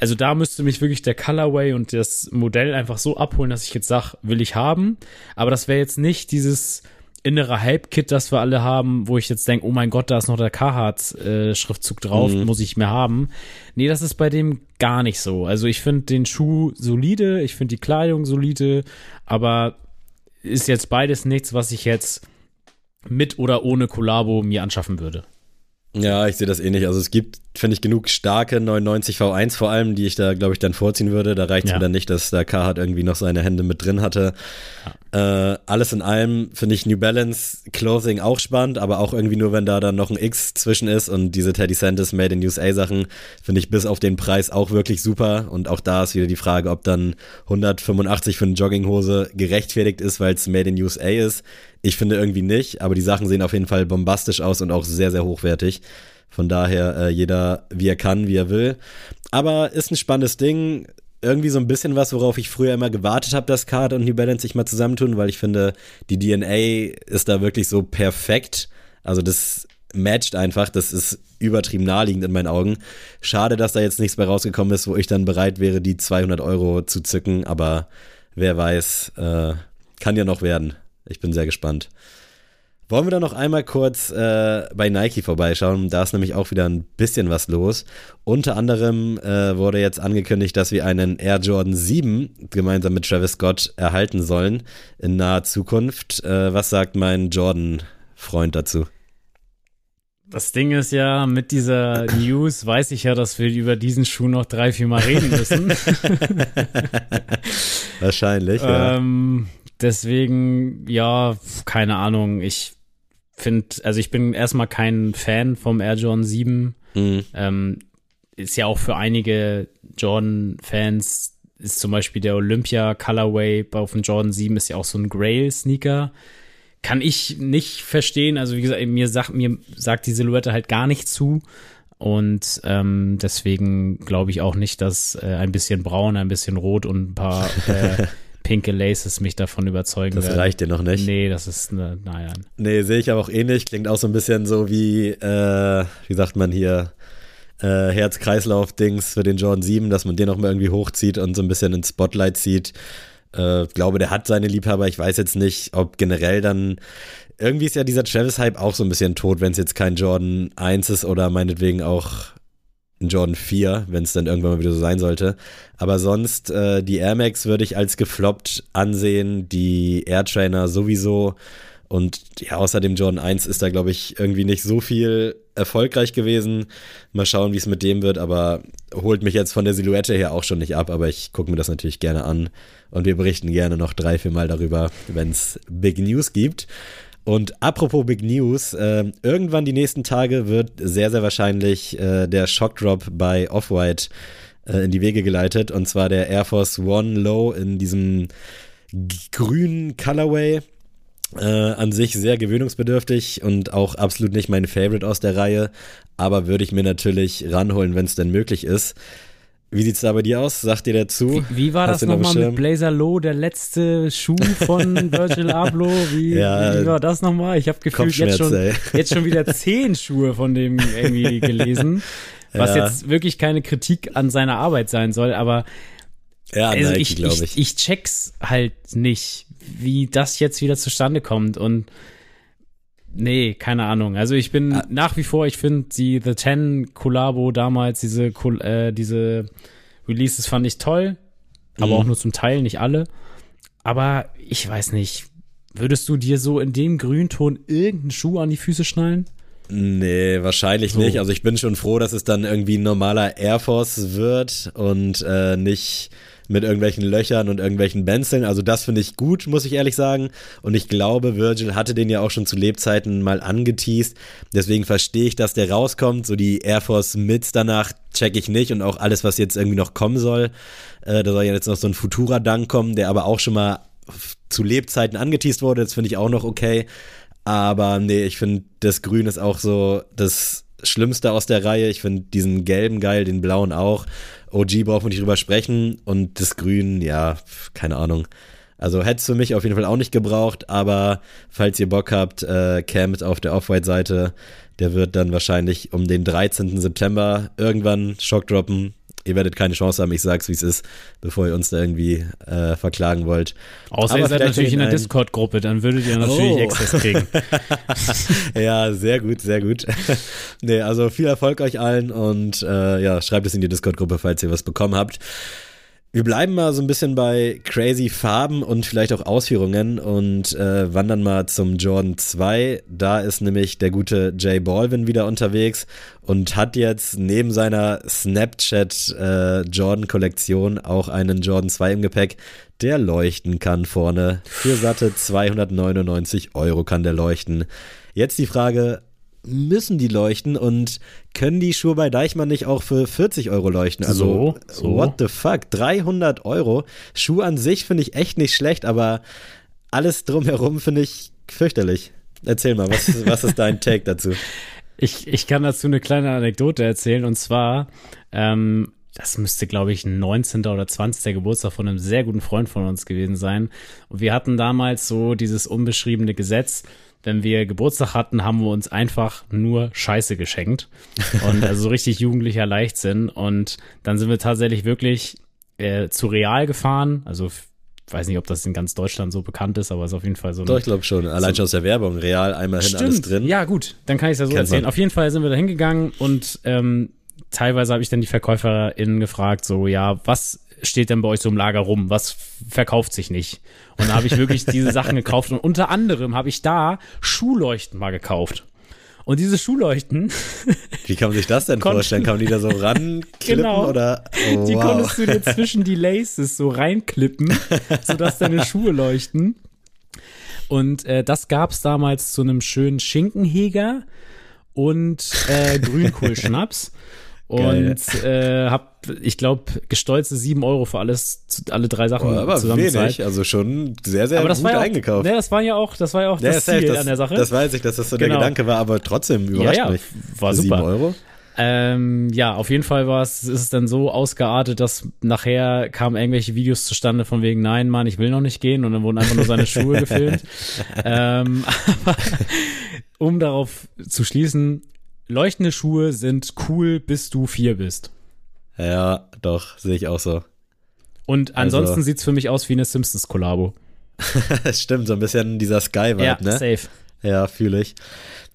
Speaker 1: also da müsste mich wirklich der Colorway und das Modell einfach so abholen, dass ich jetzt sage, will ich haben. Aber das wäre jetzt nicht dieses innere Hype-Kit, das wir alle haben, wo ich jetzt denke, oh mein Gott, da ist noch der Carhartt-Schriftzug äh, drauf, mhm. muss ich mehr haben. Nee, das ist bei dem gar nicht so. Also ich finde den Schuh solide, ich finde die Kleidung solide, aber ist jetzt beides nichts, was ich jetzt mit oder ohne Kollabo mir anschaffen würde.
Speaker 2: Ja, ich sehe das ähnlich. Also es gibt, finde ich, genug starke 99 V1 vor allem, die ich da, glaube ich, dann vorziehen würde. Da reicht es ja. mir dann nicht, dass der Carhartt irgendwie noch seine Hände mit drin hatte. Ja. Äh, alles in allem finde ich New Balance Clothing auch spannend, aber auch irgendwie nur, wenn da dann noch ein X zwischen ist und diese Teddy Santis Made in USA Sachen finde ich bis auf den Preis auch wirklich super. Und auch da ist wieder die Frage, ob dann 185 für eine Jogginghose gerechtfertigt ist, weil es Made in USA ist. Ich finde irgendwie nicht, aber die Sachen sehen auf jeden Fall bombastisch aus und auch sehr, sehr hochwertig. Von daher äh, jeder, wie er kann, wie er will. Aber ist ein spannendes Ding. Irgendwie so ein bisschen was, worauf ich früher immer gewartet habe, dass Card und New Balance sich mal zusammentun, weil ich finde, die DNA ist da wirklich so perfekt. Also das matcht einfach, das ist übertrieben naheliegend in meinen Augen. Schade, dass da jetzt nichts mehr rausgekommen ist, wo ich dann bereit wäre, die 200 Euro zu zücken, aber wer weiß, äh, kann ja noch werden. Ich bin sehr gespannt. Wollen wir da noch einmal kurz äh, bei Nike vorbeischauen? Da ist nämlich auch wieder ein bisschen was los. Unter anderem äh, wurde jetzt angekündigt, dass wir einen Air Jordan 7 gemeinsam mit Travis Scott erhalten sollen in naher Zukunft. Äh, was sagt mein Jordan-Freund dazu?
Speaker 1: Das Ding ist ja, mit dieser News weiß ich ja, dass wir über diesen Schuh noch drei, vier Mal reden müssen. <laughs>
Speaker 2: Wahrscheinlich, ja.
Speaker 1: Ähm, deswegen, ja, keine Ahnung. Ich finde, also ich bin erstmal kein Fan vom Air Jordan 7. Mhm. Ähm, ist ja auch für einige Jordan-Fans ist zum Beispiel der Olympia Colorway auf dem Jordan 7 ist ja auch so ein Grail-Sneaker. Kann ich nicht verstehen. Also wie gesagt, mir sagt, mir sagt die Silhouette halt gar nicht zu. Und ähm, deswegen glaube ich auch nicht, dass äh, ein bisschen braun, ein bisschen rot und ein paar <laughs> äh, pinke Laces mich davon überzeugen
Speaker 2: Das
Speaker 1: werden.
Speaker 2: reicht dir noch nicht.
Speaker 1: Nee, das ist, ne, naja.
Speaker 2: Nee, sehe ich aber auch ähnlich. Klingt auch so ein bisschen so wie, äh, wie sagt man hier, äh, Herz-Kreislauf-Dings für den Jordan 7, dass man den auch mal irgendwie hochzieht und so ein bisschen ins Spotlight zieht. Äh, glaube, der hat seine Liebhaber. Ich weiß jetzt nicht, ob generell dann. Irgendwie ist ja dieser Travis-Hype auch so ein bisschen tot, wenn es jetzt kein Jordan 1 ist oder meinetwegen auch ein Jordan 4, wenn es dann irgendwann mal wieder so sein sollte. Aber sonst, äh, die Air Max würde ich als gefloppt ansehen, die Air Trainer sowieso. Und ja, außer dem Jordan 1 ist da, glaube ich, irgendwie nicht so viel erfolgreich gewesen. Mal schauen, wie es mit dem wird, aber holt mich jetzt von der Silhouette her auch schon nicht ab, aber ich gucke mir das natürlich gerne an. Und wir berichten gerne noch drei, vier Mal darüber, wenn es Big News gibt. Und apropos Big News, äh, irgendwann die nächsten Tage wird sehr, sehr wahrscheinlich äh, der Shockdrop bei Off-White äh, in die Wege geleitet. Und zwar der Air Force One Low in diesem grünen Colorway. Äh, an sich sehr gewöhnungsbedürftig und auch absolut nicht mein Favorite aus der Reihe, aber würde ich mir natürlich ranholen, wenn es denn möglich ist. Wie sieht's da bei dir aus? Sagt dir dazu?
Speaker 1: Wie, wie war Hast das nochmal mit Blazer Low, der letzte Schuh von <laughs> Virgil Abloh? Wie, ja, wie war das nochmal? Ich habe gefühlt jetzt schon, jetzt schon wieder zehn Schuhe von dem irgendwie <laughs> gelesen, was ja. jetzt wirklich keine Kritik an seiner Arbeit sein soll, aber
Speaker 2: ja, also Nike, ich,
Speaker 1: ich,
Speaker 2: ich.
Speaker 1: ich check's halt nicht wie das jetzt wieder zustande kommt und nee, keine Ahnung. Also ich bin ah. nach wie vor, ich finde die The Ten Collabo damals, diese, äh, diese Releases fand ich toll, aber mhm. auch nur zum Teil, nicht alle. Aber ich weiß nicht, würdest du dir so in dem Grünton irgendeinen Schuh an die Füße schnallen?
Speaker 2: Nee, wahrscheinlich so. nicht. Also ich bin schon froh, dass es dann irgendwie ein normaler Air Force wird und äh, nicht mit irgendwelchen Löchern und irgendwelchen Benzeln. Also das finde ich gut, muss ich ehrlich sagen. Und ich glaube, Virgil hatte den ja auch schon zu Lebzeiten mal angeteased. Deswegen verstehe ich, dass der rauskommt. So die Air Force Mids danach check ich nicht und auch alles, was jetzt irgendwie noch kommen soll. Äh, da soll ja jetzt noch so ein Futura-Dank kommen, der aber auch schon mal zu Lebzeiten angeteased wurde. Das finde ich auch noch okay. Aber nee, ich finde, das Grün ist auch so das Schlimmste aus der Reihe. Ich finde diesen gelben geil, den blauen auch. OG braucht man nicht drüber sprechen und das Grün, ja, keine Ahnung. Also hätte es für mich auf jeden Fall auch nicht gebraucht, aber falls ihr Bock habt, äh, campt auf der Off-White-Seite. Der wird dann wahrscheinlich um den 13. September irgendwann Schock droppen ihr werdet keine Chance haben, ich sag's wie es ist, bevor ihr uns da irgendwie äh, verklagen wollt.
Speaker 1: Außer Aber ihr seid natürlich in der Discord-Gruppe, dann würdet ihr natürlich oh. Access kriegen. <laughs>
Speaker 2: ja, sehr gut, sehr gut. <laughs> nee, also viel Erfolg euch allen und äh, ja, schreibt es in die Discord-Gruppe, falls ihr was bekommen habt. Wir bleiben mal so ein bisschen bei crazy Farben und vielleicht auch Ausführungen und äh, wandern mal zum Jordan 2. Da ist nämlich der gute Jay Baldwin wieder unterwegs und hat jetzt neben seiner Snapchat äh, Jordan Kollektion auch einen Jordan 2 im Gepäck, der leuchten kann vorne. Für satte 299 Euro kann der leuchten. Jetzt die Frage, müssen die leuchten und können die Schuhe bei Deichmann nicht auch für 40 Euro leuchten? Also, so, so. what the fuck? 300 Euro? Schuh an sich finde ich echt nicht schlecht, aber alles drumherum finde ich fürchterlich. Erzähl mal, was, was ist dein Take dazu? <laughs>
Speaker 1: Ich, ich kann dazu eine kleine Anekdote erzählen und zwar, ähm, das müsste, glaube ich, ein 19. oder 20. Geburtstag von einem sehr guten Freund von uns gewesen sein. Und wir hatten damals so dieses unbeschriebene Gesetz, wenn wir Geburtstag hatten, haben wir uns einfach nur Scheiße geschenkt. Und also so richtig jugendlicher Leichtsinn. Und dann sind wir tatsächlich wirklich äh, zu Real gefahren. Also weiß nicht, ob das in ganz Deutschland so bekannt ist, aber es ist auf jeden Fall so.
Speaker 2: Doch, ich glaube schon. Allein schon aus der Werbung. Real, einmal hin, alles drin.
Speaker 1: Ja, gut. Dann kann ich es ja so Kennt erzählen. Man. Auf jeden Fall sind wir da hingegangen und ähm, teilweise habe ich dann die VerkäuferInnen gefragt, so, ja, was steht denn bei euch so im Lager rum? Was verkauft sich nicht? Und da habe ich wirklich diese Sachen <laughs> gekauft und unter anderem habe ich da Schuhleuchten mal gekauft. Und diese Schuhleuchten.
Speaker 2: Wie kann man sich das denn <laughs> vorstellen? Kann man die da so <laughs> ranklippen
Speaker 1: Genau.
Speaker 2: oder? Oh,
Speaker 1: Die
Speaker 2: wow.
Speaker 1: konntest du dir zwischen die Laces so reinklippen, sodass deine Schuhe leuchten. Und äh, das gab's damals zu einem schönen Schinkenheger und äh, Grünkohlschnaps.
Speaker 2: Geil.
Speaker 1: Und äh, hab, ich glaube, gestolzte sieben Euro für alles, alle drei Sachen
Speaker 2: Oh, aber
Speaker 1: zusammen
Speaker 2: wenig, also schon sehr, sehr
Speaker 1: Aber das
Speaker 2: gut
Speaker 1: war ja auch,
Speaker 2: eingekauft.
Speaker 1: Ne, das war ja auch, das war ja auch
Speaker 2: Ja,
Speaker 1: das Ziel
Speaker 2: das,
Speaker 1: an der Sache.
Speaker 2: das weiß ich, dass das so der
Speaker 1: Genau.
Speaker 2: Gedanke war, aber trotzdem überrascht
Speaker 1: ja,
Speaker 2: mich.
Speaker 1: war
Speaker 2: Für
Speaker 1: super.
Speaker 2: Sieben Euro?
Speaker 1: Ähm, ja, auf jeden Fall war es, ist es dann so ausgeartet, dass nachher kamen irgendwelche Videos zustande von wegen, nein, Mann, ich will noch nicht gehen und dann wurden einfach nur seine Schuhe gefilmt. <laughs> Ähm, <laughs> aber um darauf zu schließen, leuchtende Schuhe sind cool, bis du vier bist.
Speaker 2: Ja, doch, sehe ich auch so.
Speaker 1: Und ansonsten
Speaker 2: Also-
Speaker 1: sieht's für mich aus wie eine Simpsons-Kollabo.
Speaker 2: Das <laughs> stimmt, so ein bisschen dieser Sky-Vibe,
Speaker 1: Ja,
Speaker 2: ne?
Speaker 1: safe.
Speaker 2: Ja, fühle ich.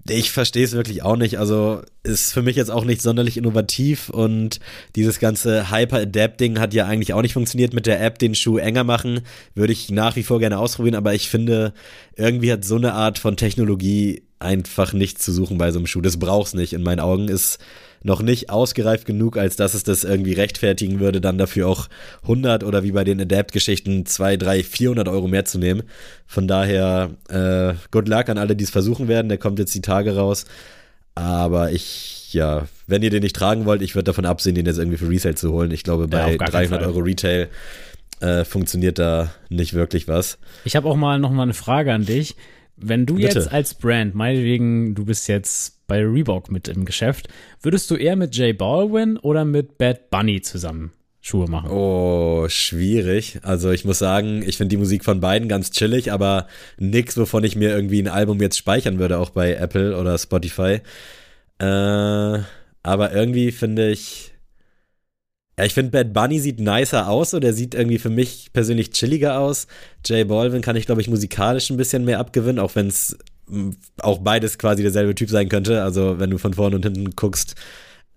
Speaker 2: Ich verstehe es wirklich auch nicht. Also ist für mich jetzt auch nicht sonderlich innovativ und dieses ganze Hyper-Adapt-Ding hat ja eigentlich auch nicht funktioniert mit der App, den Schuh enger machen. Würde ich nach wie vor gerne ausprobieren, aber ich finde, irgendwie hat so eine Art von Technologie einfach nichts zu suchen bei so einem Schuh. Das braucht's nicht. In meinen Augen ist noch nicht ausgereift genug, als dass es das irgendwie rechtfertigen würde, dann dafür auch 100 oder wie bei den Adapt-Geschichten 2, 3, 400 Euro mehr zu nehmen. Von daher, äh, good luck an alle, die es versuchen werden. Der kommt jetzt die Tage raus. Aber ich, ja, wenn ihr den nicht tragen wollt, ich würde davon absehen, den jetzt irgendwie für Resale zu holen. Ich glaube,
Speaker 1: Ja,
Speaker 2: bei
Speaker 1: keinen
Speaker 2: 300
Speaker 1: Fall.
Speaker 2: Euro Retail äh, funktioniert da nicht wirklich was.
Speaker 1: Ich habe auch mal noch mal eine Frage an dich. Wenn du
Speaker 2: Bitte.
Speaker 1: jetzt als Brand, meinetwegen, du bist jetzt bei Reebok mit im Geschäft, würdest du eher mit J Balvin oder mit Bad Bunny zusammen Schuhe machen?
Speaker 2: Oh, schwierig. Also ich muss sagen, ich finde die Musik von beiden ganz chillig, aber nix, wovon ich mir irgendwie ein Album jetzt speichern würde, auch bei Apple oder Spotify. Äh, aber irgendwie finde ich, ja, ich finde Bad Bunny sieht nicer aus, so der sieht irgendwie für mich persönlich chilliger aus. J Balvin kann ich, glaube ich, musikalisch ein bisschen mehr abgewinnen, auch wenn es auch beides quasi derselbe Typ sein könnte. Also wenn du von vorne und hinten guckst,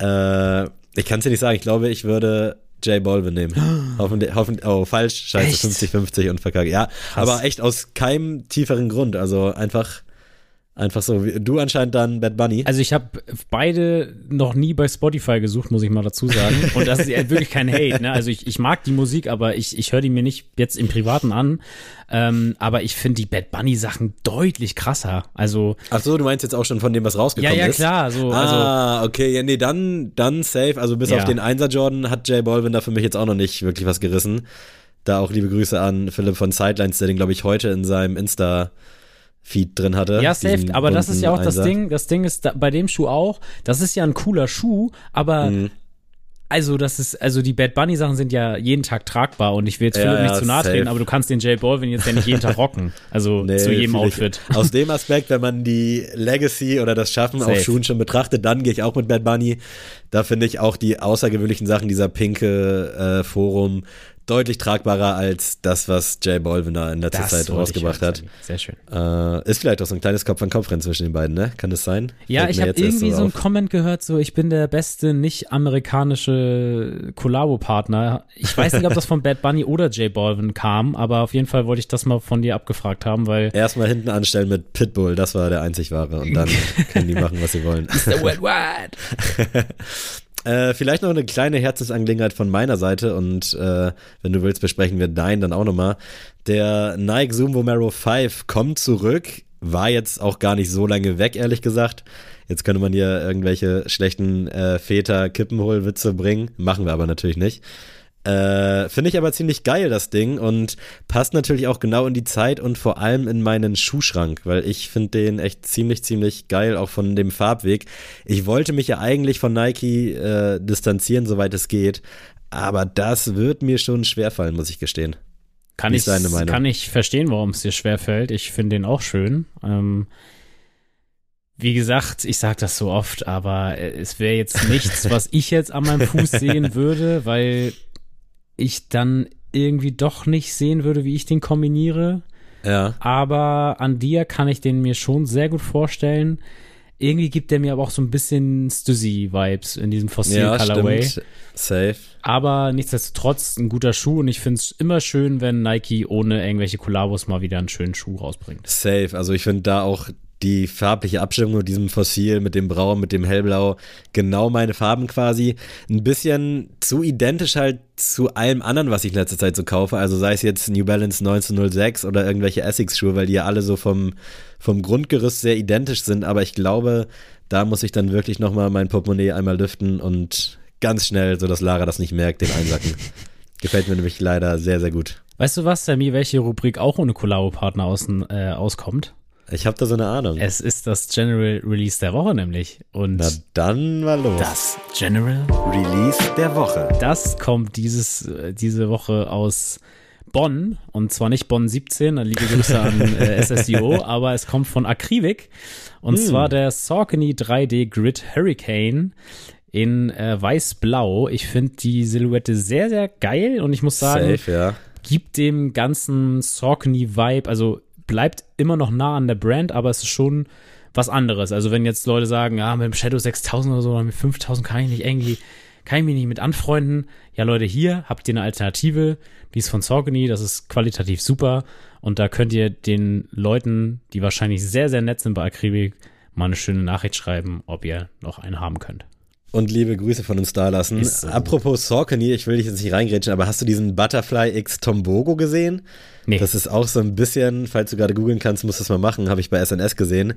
Speaker 2: äh, ich kann es dir nicht sagen. Ich glaube, ich würde J Balvin nehmen. <gasps> hoffentlich, hoffentlich, oh, falsch, scheiße,
Speaker 1: Echt?
Speaker 2: 50-50 und verkackt. Ja, aber echt aus keinem tieferen Grund. Also einfach, einfach so. Wie- Du anscheinend dann Bad Bunny.
Speaker 1: Also ich habe beide noch nie bei Spotify gesucht, muss ich mal dazu sagen. <laughs> Und das ist ja wirklich kein Hate. Ne? Also ich, ich mag die Musik, aber ich, ich höre die mir nicht jetzt im Privaten an. Ähm, aber ich finde die Bad Bunny Sachen deutlich krasser. Also
Speaker 2: Ach so, du meinst jetzt auch schon von dem, was
Speaker 1: ja,
Speaker 2: rausgekommen
Speaker 1: ja
Speaker 2: ist?
Speaker 1: klar. So, also
Speaker 2: ah, okay, ja, nee, dann, dann safe. Also bis
Speaker 1: Ja.
Speaker 2: auf den Einser Jordan hat J Balvin da für mich jetzt auch noch nicht wirklich was gerissen. Da auch liebe Grüße an Philipp von Sidelines, der den, glaube ich, heute in seinem Insta-Feed drin hatte.
Speaker 1: Ja, safe, aber das ist ja auch
Speaker 2: bunten
Speaker 1: das. Ding. Das Ding ist da, bei dem Schuh auch, das ist ja ein cooler Schuh, aber
Speaker 2: Mhm.
Speaker 1: also das ist, also die Bad Bunny Sachen sind ja jeden Tag tragbar und ich will jetzt
Speaker 2: Ja,
Speaker 1: Philipp nicht
Speaker 2: ja,
Speaker 1: zu nahe
Speaker 2: safe.
Speaker 1: treten, aber du kannst den J Balvin jetzt ja nicht jeden Tag rocken. Also <laughs>
Speaker 2: Nee,
Speaker 1: zu jedem
Speaker 2: ich.
Speaker 1: Outfit. <laughs>
Speaker 2: Aus dem Aspekt, wenn man die Legacy oder das Schaffen
Speaker 1: Safe.
Speaker 2: auf Schuhen schon betrachtet, dann gehe ich auch mit Bad Bunny. Da finde ich auch die außergewöhnlichen Sachen dieser pinke äh, Forum deutlich tragbarer als das, was J Balvin da in letzter Zeit
Speaker 1: wollte ich
Speaker 2: rausgebracht hat.
Speaker 1: Sehr schön.
Speaker 2: Äh, ist vielleicht auch so ein kleines Kopf-an-Kopf-Rennen zwischen den beiden, ne? Kann das sein?
Speaker 1: Ja,
Speaker 2: Fällt
Speaker 1: ich habe irgendwie so einen
Speaker 2: auf.
Speaker 1: Comment gehört, so ich bin der beste nicht-amerikanische Kollabo-Partner. Ich weiß nicht, ob das von Bad Bunny oder J Balvin kam, aber auf jeden Fall wollte ich das mal von dir abgefragt haben, weil
Speaker 2: Erstmal hinten anstellen mit Pitbull, das war der einzig wahre. Und dann <laughs> können die machen, was sie wollen.
Speaker 1: der Worldwide. <laughs>
Speaker 2: Äh, vielleicht noch eine kleine Herzensangelegenheit von meiner Seite und äh, wenn du willst, besprechen wir deinen dann auch nochmal. Der Nike Zoom Vomero 5 kommt zurück, war jetzt auch gar nicht so lange weg, ehrlich gesagt. Jetzt könnte man hier irgendwelche schlechten äh, Väter-Kippenholwitze bringen, machen wir aber natürlich nicht. Äh, Finde ich aber ziemlich geil, das Ding, und passt natürlich auch genau in die Zeit und vor allem in meinen Schuhschrank, weil ich finde den echt ziemlich, ziemlich geil, auch von dem Farbweg. Ich wollte mich ja eigentlich von Nike äh, distanzieren, soweit es geht, aber das wird mir schon schwerfallen, muss ich gestehen.
Speaker 1: Kann ich, kann ich verstehen, warum es dir schwerfällt. Ich finde den auch schön. Ähm, wie gesagt, ich sage das so oft, aber äh, es wäre jetzt nichts, <laughs> was ich jetzt an meinem Fuß sehen würde, weil ich dann irgendwie doch nicht sehen würde, wie ich den kombiniere.
Speaker 2: Ja.
Speaker 1: Aber an dir kann ich den mir schon sehr gut vorstellen. Irgendwie gibt der mir aber auch so ein bisschen Stussy-Vibes in diesem Fossil
Speaker 2: Ja,
Speaker 1: Colorway.
Speaker 2: stimmt. Safe.
Speaker 1: Aber nichtsdestotrotz ein guter Schuh und ich finde es immer schön, wenn Nike ohne irgendwelche Kollabos mal wieder einen schönen Schuh rausbringt.
Speaker 2: Safe. Also ich finde da auch die farbliche Abstimmung mit diesem Fossil, mit dem Braun, mit dem Hellblau, genau meine Farben quasi. Ein bisschen zu identisch halt zu allem anderen, was ich in letzter Zeit so kaufe. Also sei es jetzt New Balance 1906 oder irgendwelche Essex-Schuhe, weil die ja alle so vom, vom Grundgerüst sehr identisch sind. Aber ich glaube, da muss ich dann wirklich nochmal mein Portemonnaie einmal lüften und ganz schnell, so dass Lara das nicht merkt, den einsacken. <laughs> Gefällt mir nämlich leider sehr, sehr gut.
Speaker 1: Weißt du was, Sammy, welche Rubrik auch ohne Kollabo-Partner äh, auskommt?
Speaker 2: Ich habe da so eine Ahnung.
Speaker 1: Es ist das General Release der Woche nämlich. Und
Speaker 2: Na dann mal los.
Speaker 1: Das General
Speaker 2: Release der Woche.
Speaker 1: Das kommt dieses, äh, diese Woche aus Bonn. Und zwar nicht Bonn 17, dann liebe Grüße an äh, <laughs> SSDO, aber es kommt von Akrivik. Und hm. zwar der Saucony 3D Grid Hurricane in äh, weiß-blau. Ich finde die Silhouette sehr, sehr geil und ich muss sagen,
Speaker 2: Safe, ja.
Speaker 1: gibt dem ganzen Saucony-Vibe, also bleibt immer noch nah an der Brand, aber es ist schon was anderes. Also wenn jetzt Leute sagen, ja, mit dem Shadow 6000 oder so oder mit 5000 kann ich nicht irgendwie, kann ich mich nicht mit anfreunden. Ja, Leute, hier habt ihr eine Alternative, die ist von Saucony, das ist qualitativ super und da könnt ihr den Leuten, die wahrscheinlich sehr, sehr nett sind bei Akribik, mal eine schöne Nachricht schreiben, ob ihr noch einen haben könnt
Speaker 2: und liebe Grüße von uns da lassen. So. Apropos Saucony, ich will dich jetzt nicht reingrätschen, aber hast du diesen Butterfly X Tombogo gesehen? Nee. Das ist auch so ein bisschen, falls du gerade googeln kannst, musst du das mal machen, habe ich bei SNS gesehen.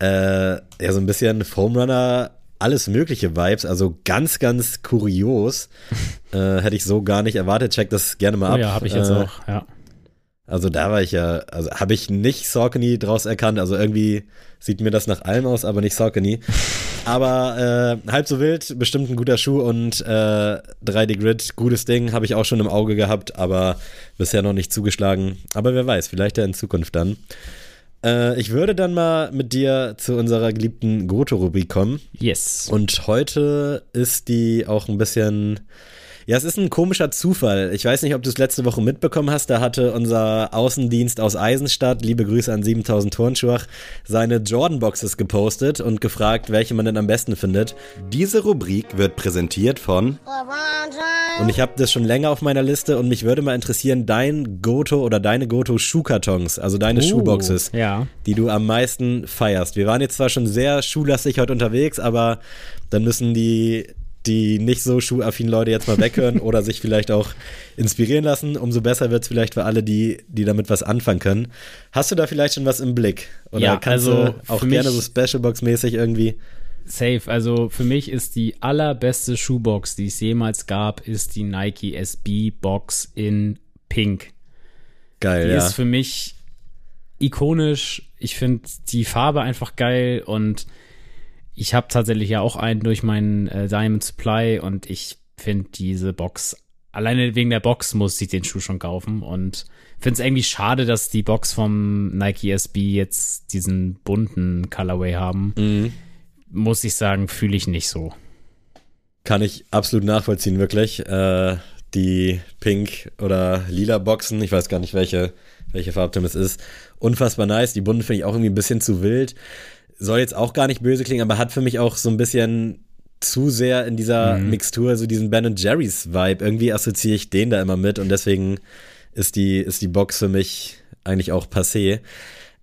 Speaker 2: Äh, ja, so ein bisschen Foam Runner, alles mögliche Vibes, also ganz, ganz kurios. <laughs> äh, hätte ich so gar nicht erwartet. Check das gerne mal oh, ab.
Speaker 1: Ja, habe ich jetzt äh, auch, ja.
Speaker 2: Also da war ich ja, also habe ich nicht Saucony draus erkannt. Also irgendwie sieht mir das nach allem aus, aber nicht Saucony. Aber äh, halb so wild, bestimmt ein guter Schuh und äh, 3D Grid, gutes Ding, habe ich auch schon im Auge gehabt, aber bisher noch nicht zugeschlagen. Aber wer weiß, vielleicht ja in Zukunft dann. Äh, ich würde dann mal mit dir zu unserer geliebten Goto-Rubrik kommen.
Speaker 1: Yes.
Speaker 2: Und heute ist die auch ein bisschen ja, es ist ein komischer Zufall. Ich weiß nicht, ob du es letzte Woche mitbekommen hast. Da hatte unser Außendienst aus Eisenstadt, liebe Grüße an 7000 Turnschuhe, seine Jordan-Boxes gepostet und gefragt, welche man denn am besten findet. Diese Rubrik wird präsentiert von. Und ich habe das schon länger auf meiner Liste und mich würde mal interessieren, dein Goto oder deine Goto-Schuhkartons, also deine uh, Schuhboxes,
Speaker 1: ja.
Speaker 2: die du am meisten feierst. Wir waren jetzt zwar schon sehr schuhlastig heute unterwegs, aber dann müssen die die nicht so schuhaffinen Leute jetzt mal weghören <laughs> oder sich vielleicht auch inspirieren lassen. Umso besser wird es vielleicht für alle, die, die damit was anfangen können. Hast du da vielleicht schon was im Blick? Oder
Speaker 1: ja,
Speaker 2: kannst
Speaker 1: also
Speaker 2: du auch gerne so Specialbox-mäßig irgendwie?
Speaker 1: Safe. Also für mich ist die allerbeste Schuhbox, die es jemals gab, ist die Nike SB Box in Pink.
Speaker 2: Geil,
Speaker 1: die
Speaker 2: ja.
Speaker 1: ist für mich ikonisch. Ich finde die Farbe einfach geil und ich habe tatsächlich ja auch einen durch meinen äh, Diamond Supply und ich finde diese Box, alleine wegen der Box muss ich den Schuh schon kaufen und finde es irgendwie schade, dass die Box vom Nike SB jetzt diesen bunten Colorway haben. Mhm. Muss ich sagen, fühle ich nicht so.
Speaker 2: Kann ich absolut nachvollziehen, wirklich. Äh, die Pink oder Lila Boxen, ich weiß gar nicht, welche, welche Farbton es ist. Unfassbar nice. Die bunten finde ich auch irgendwie ein bisschen zu wild soll jetzt auch gar nicht böse klingen, aber hat für mich auch so ein bisschen zu sehr in dieser mhm. Mixtur so diesen Ben Jerry's Vibe. Irgendwie assoziiere ich den da immer mit und deswegen ist die, ist die Box für mich eigentlich auch passé.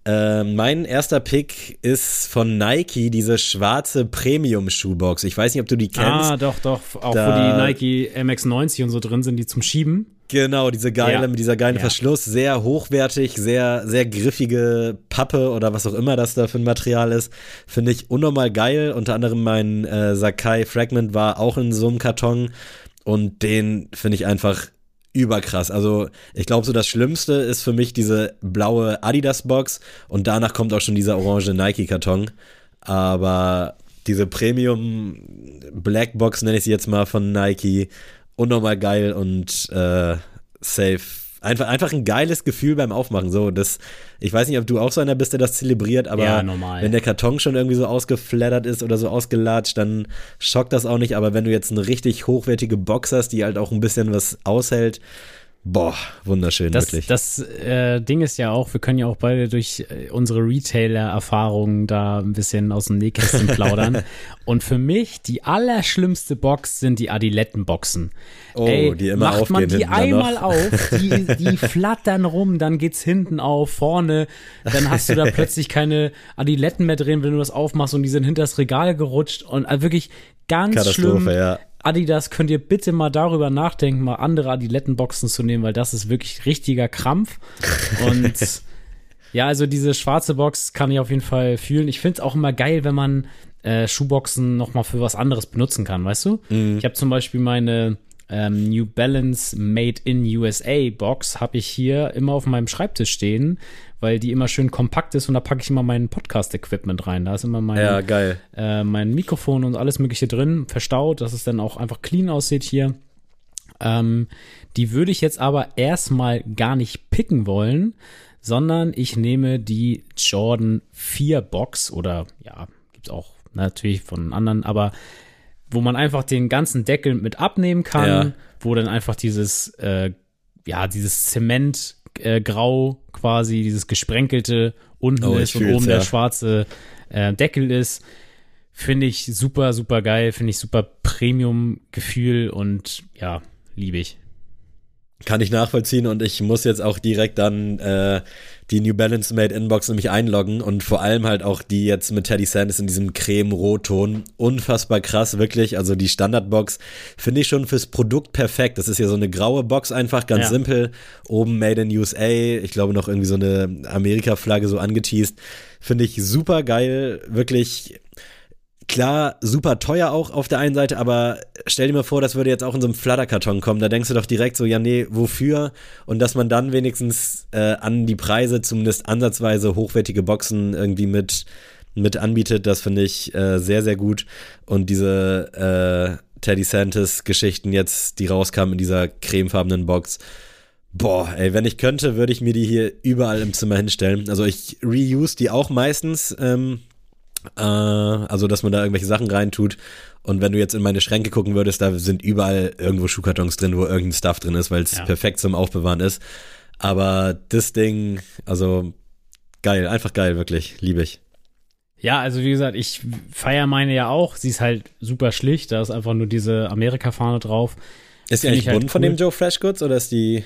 Speaker 2: Äh, mein erster Pick ist von Nike, diese schwarze Premium-Schuhbox. Ich weiß nicht, ob du die kennst.
Speaker 1: Ah, doch, doch. Auch da, wo die Nike MX90 und so drin sind, die zum Schieben.
Speaker 2: Genau, diese geile, ja. mit dieser geilen ja. Verschluss, sehr hochwertig, sehr, sehr griffige Pappe oder was auch immer das da für ein Material ist, finde ich unnormal geil. Unter anderem mein äh, Sakai Fragment war auch in so einem Karton und den finde ich einfach überkrass. Also ich glaube so das Schlimmste ist für mich diese blaue Adidas Box und danach kommt auch schon dieser orange Nike Karton. Aber diese Premium Black Box nenne ich sie jetzt mal von Nike unnormal geil und äh, safe. Einfach, einfach ein geiles Gefühl beim Aufmachen. So, das, ich weiß nicht, ob du auch so einer bist, der das zelebriert, aber
Speaker 1: ja,
Speaker 2: wenn der Karton schon irgendwie so ausgeflattert ist oder so ausgelatscht, dann schockt das auch nicht. Aber wenn du jetzt eine richtig hochwertige Box hast, die halt auch ein bisschen was aushält, Boah, wunderschön,
Speaker 1: das,
Speaker 2: wirklich.
Speaker 1: Das äh, Ding ist ja auch, wir können ja auch beide durch äh, unsere Retailer-Erfahrungen da ein bisschen aus dem Nähkästchen plaudern. <laughs> Und für mich, die allerschlimmste Box sind die Adiletten-Boxen.
Speaker 2: Oh, Ey, die immer
Speaker 1: macht
Speaker 2: aufgehen.
Speaker 1: man die einmal auf, die, die <laughs> flattern rum, dann geht's hinten auf, vorne, dann hast du da <laughs> plötzlich keine Adiletten mehr drin, wenn du das aufmachst und die sind hinter das Regal gerutscht und äh, wirklich ganz schlimm.
Speaker 2: Ja.
Speaker 1: Adidas, könnt ihr bitte mal darüber nachdenken, mal andere Adilettenboxen zu nehmen, weil das ist wirklich richtiger Krampf. Und <laughs> ja, also diese schwarze Box kann ich auf jeden Fall fühlen. Ich finde es auch immer geil, wenn man äh, Schuhboxen noch mal für was anderes benutzen kann, weißt du?
Speaker 2: Mhm.
Speaker 1: Ich habe zum Beispiel meine ähm, New Balance Made in USA Box habe ich hier immer auf meinem Schreibtisch stehen, weil die immer schön kompakt ist und da packe ich immer mein Podcast-Equipment rein. Da ist immer mein,
Speaker 2: ja, geil.
Speaker 1: Äh, mein Mikrofon und alles Mögliche drin, verstaut, dass es dann auch einfach clean aussieht hier. Ähm, die würde ich jetzt aber erstmal gar nicht picken wollen, sondern ich nehme die Jordan 4 Box oder ja, gibt es auch natürlich von anderen, aber wo man einfach den ganzen Deckel mit abnehmen kann,
Speaker 2: Ja.
Speaker 1: wo dann einfach dieses, äh, ja, dieses Zementgrau quasi, dieses gesprenkelte unten
Speaker 2: Oh,
Speaker 1: ist und oben
Speaker 2: ja.
Speaker 1: der schwarze äh, Deckel ist. Finde ich super, super geil, finde ich super Premium-Gefühl und ja, liebe ich.
Speaker 2: Kann ich nachvollziehen und ich muss jetzt auch direkt dann äh, die New Balance Made Inbox nämlich einloggen und vor allem halt auch die jetzt mit Teddy Sanders in diesem Creme-Rotton. Unfassbar krass, wirklich. Also die Standardbox finde ich schon fürs Produkt perfekt. Das ist ja so eine graue Box einfach, ganz
Speaker 1: Ja.
Speaker 2: simpel. Oben Made in USA, ich glaube noch irgendwie so eine Amerika-Flagge so angeteased. Finde ich super geil, wirklich Klar, super teuer auch auf der einen Seite, aber stell dir mal vor, das würde jetzt auch in so einem Flatterkarton kommen. Da denkst du doch direkt so, ja, nee, wofür? Und dass man dann wenigstens äh, an die Preise zumindest ansatzweise hochwertige Boxen irgendwie mit, mit anbietet, das finde ich äh, sehr, sehr gut. Und diese äh, Teddy Santis Geschichten jetzt, die rauskamen in dieser cremefarbenen Box. Boah, ey, wenn ich könnte, würde ich mir die hier überall im Zimmer hinstellen. Also ich reuse die auch meistens. Ähm, äh, also, dass man da irgendwelche Sachen reintut. Und wenn du jetzt in meine Schränke gucken würdest, da sind überall irgendwo Schuhkartons drin, wo irgendein Stuff drin ist, weil es
Speaker 1: Ja.
Speaker 2: perfekt zum Aufbewahren ist. Aber das Ding, also geil, einfach geil, wirklich, liebe ich.
Speaker 1: Ja, also wie gesagt, ich feiere meine ja auch. Sie ist halt super schlicht. Da ist einfach nur diese Amerika-Fahne drauf.
Speaker 2: Ist die eigentlich
Speaker 1: ich halt
Speaker 2: bunt von
Speaker 1: cool.
Speaker 2: dem Joe Fresh Goods oder ist die,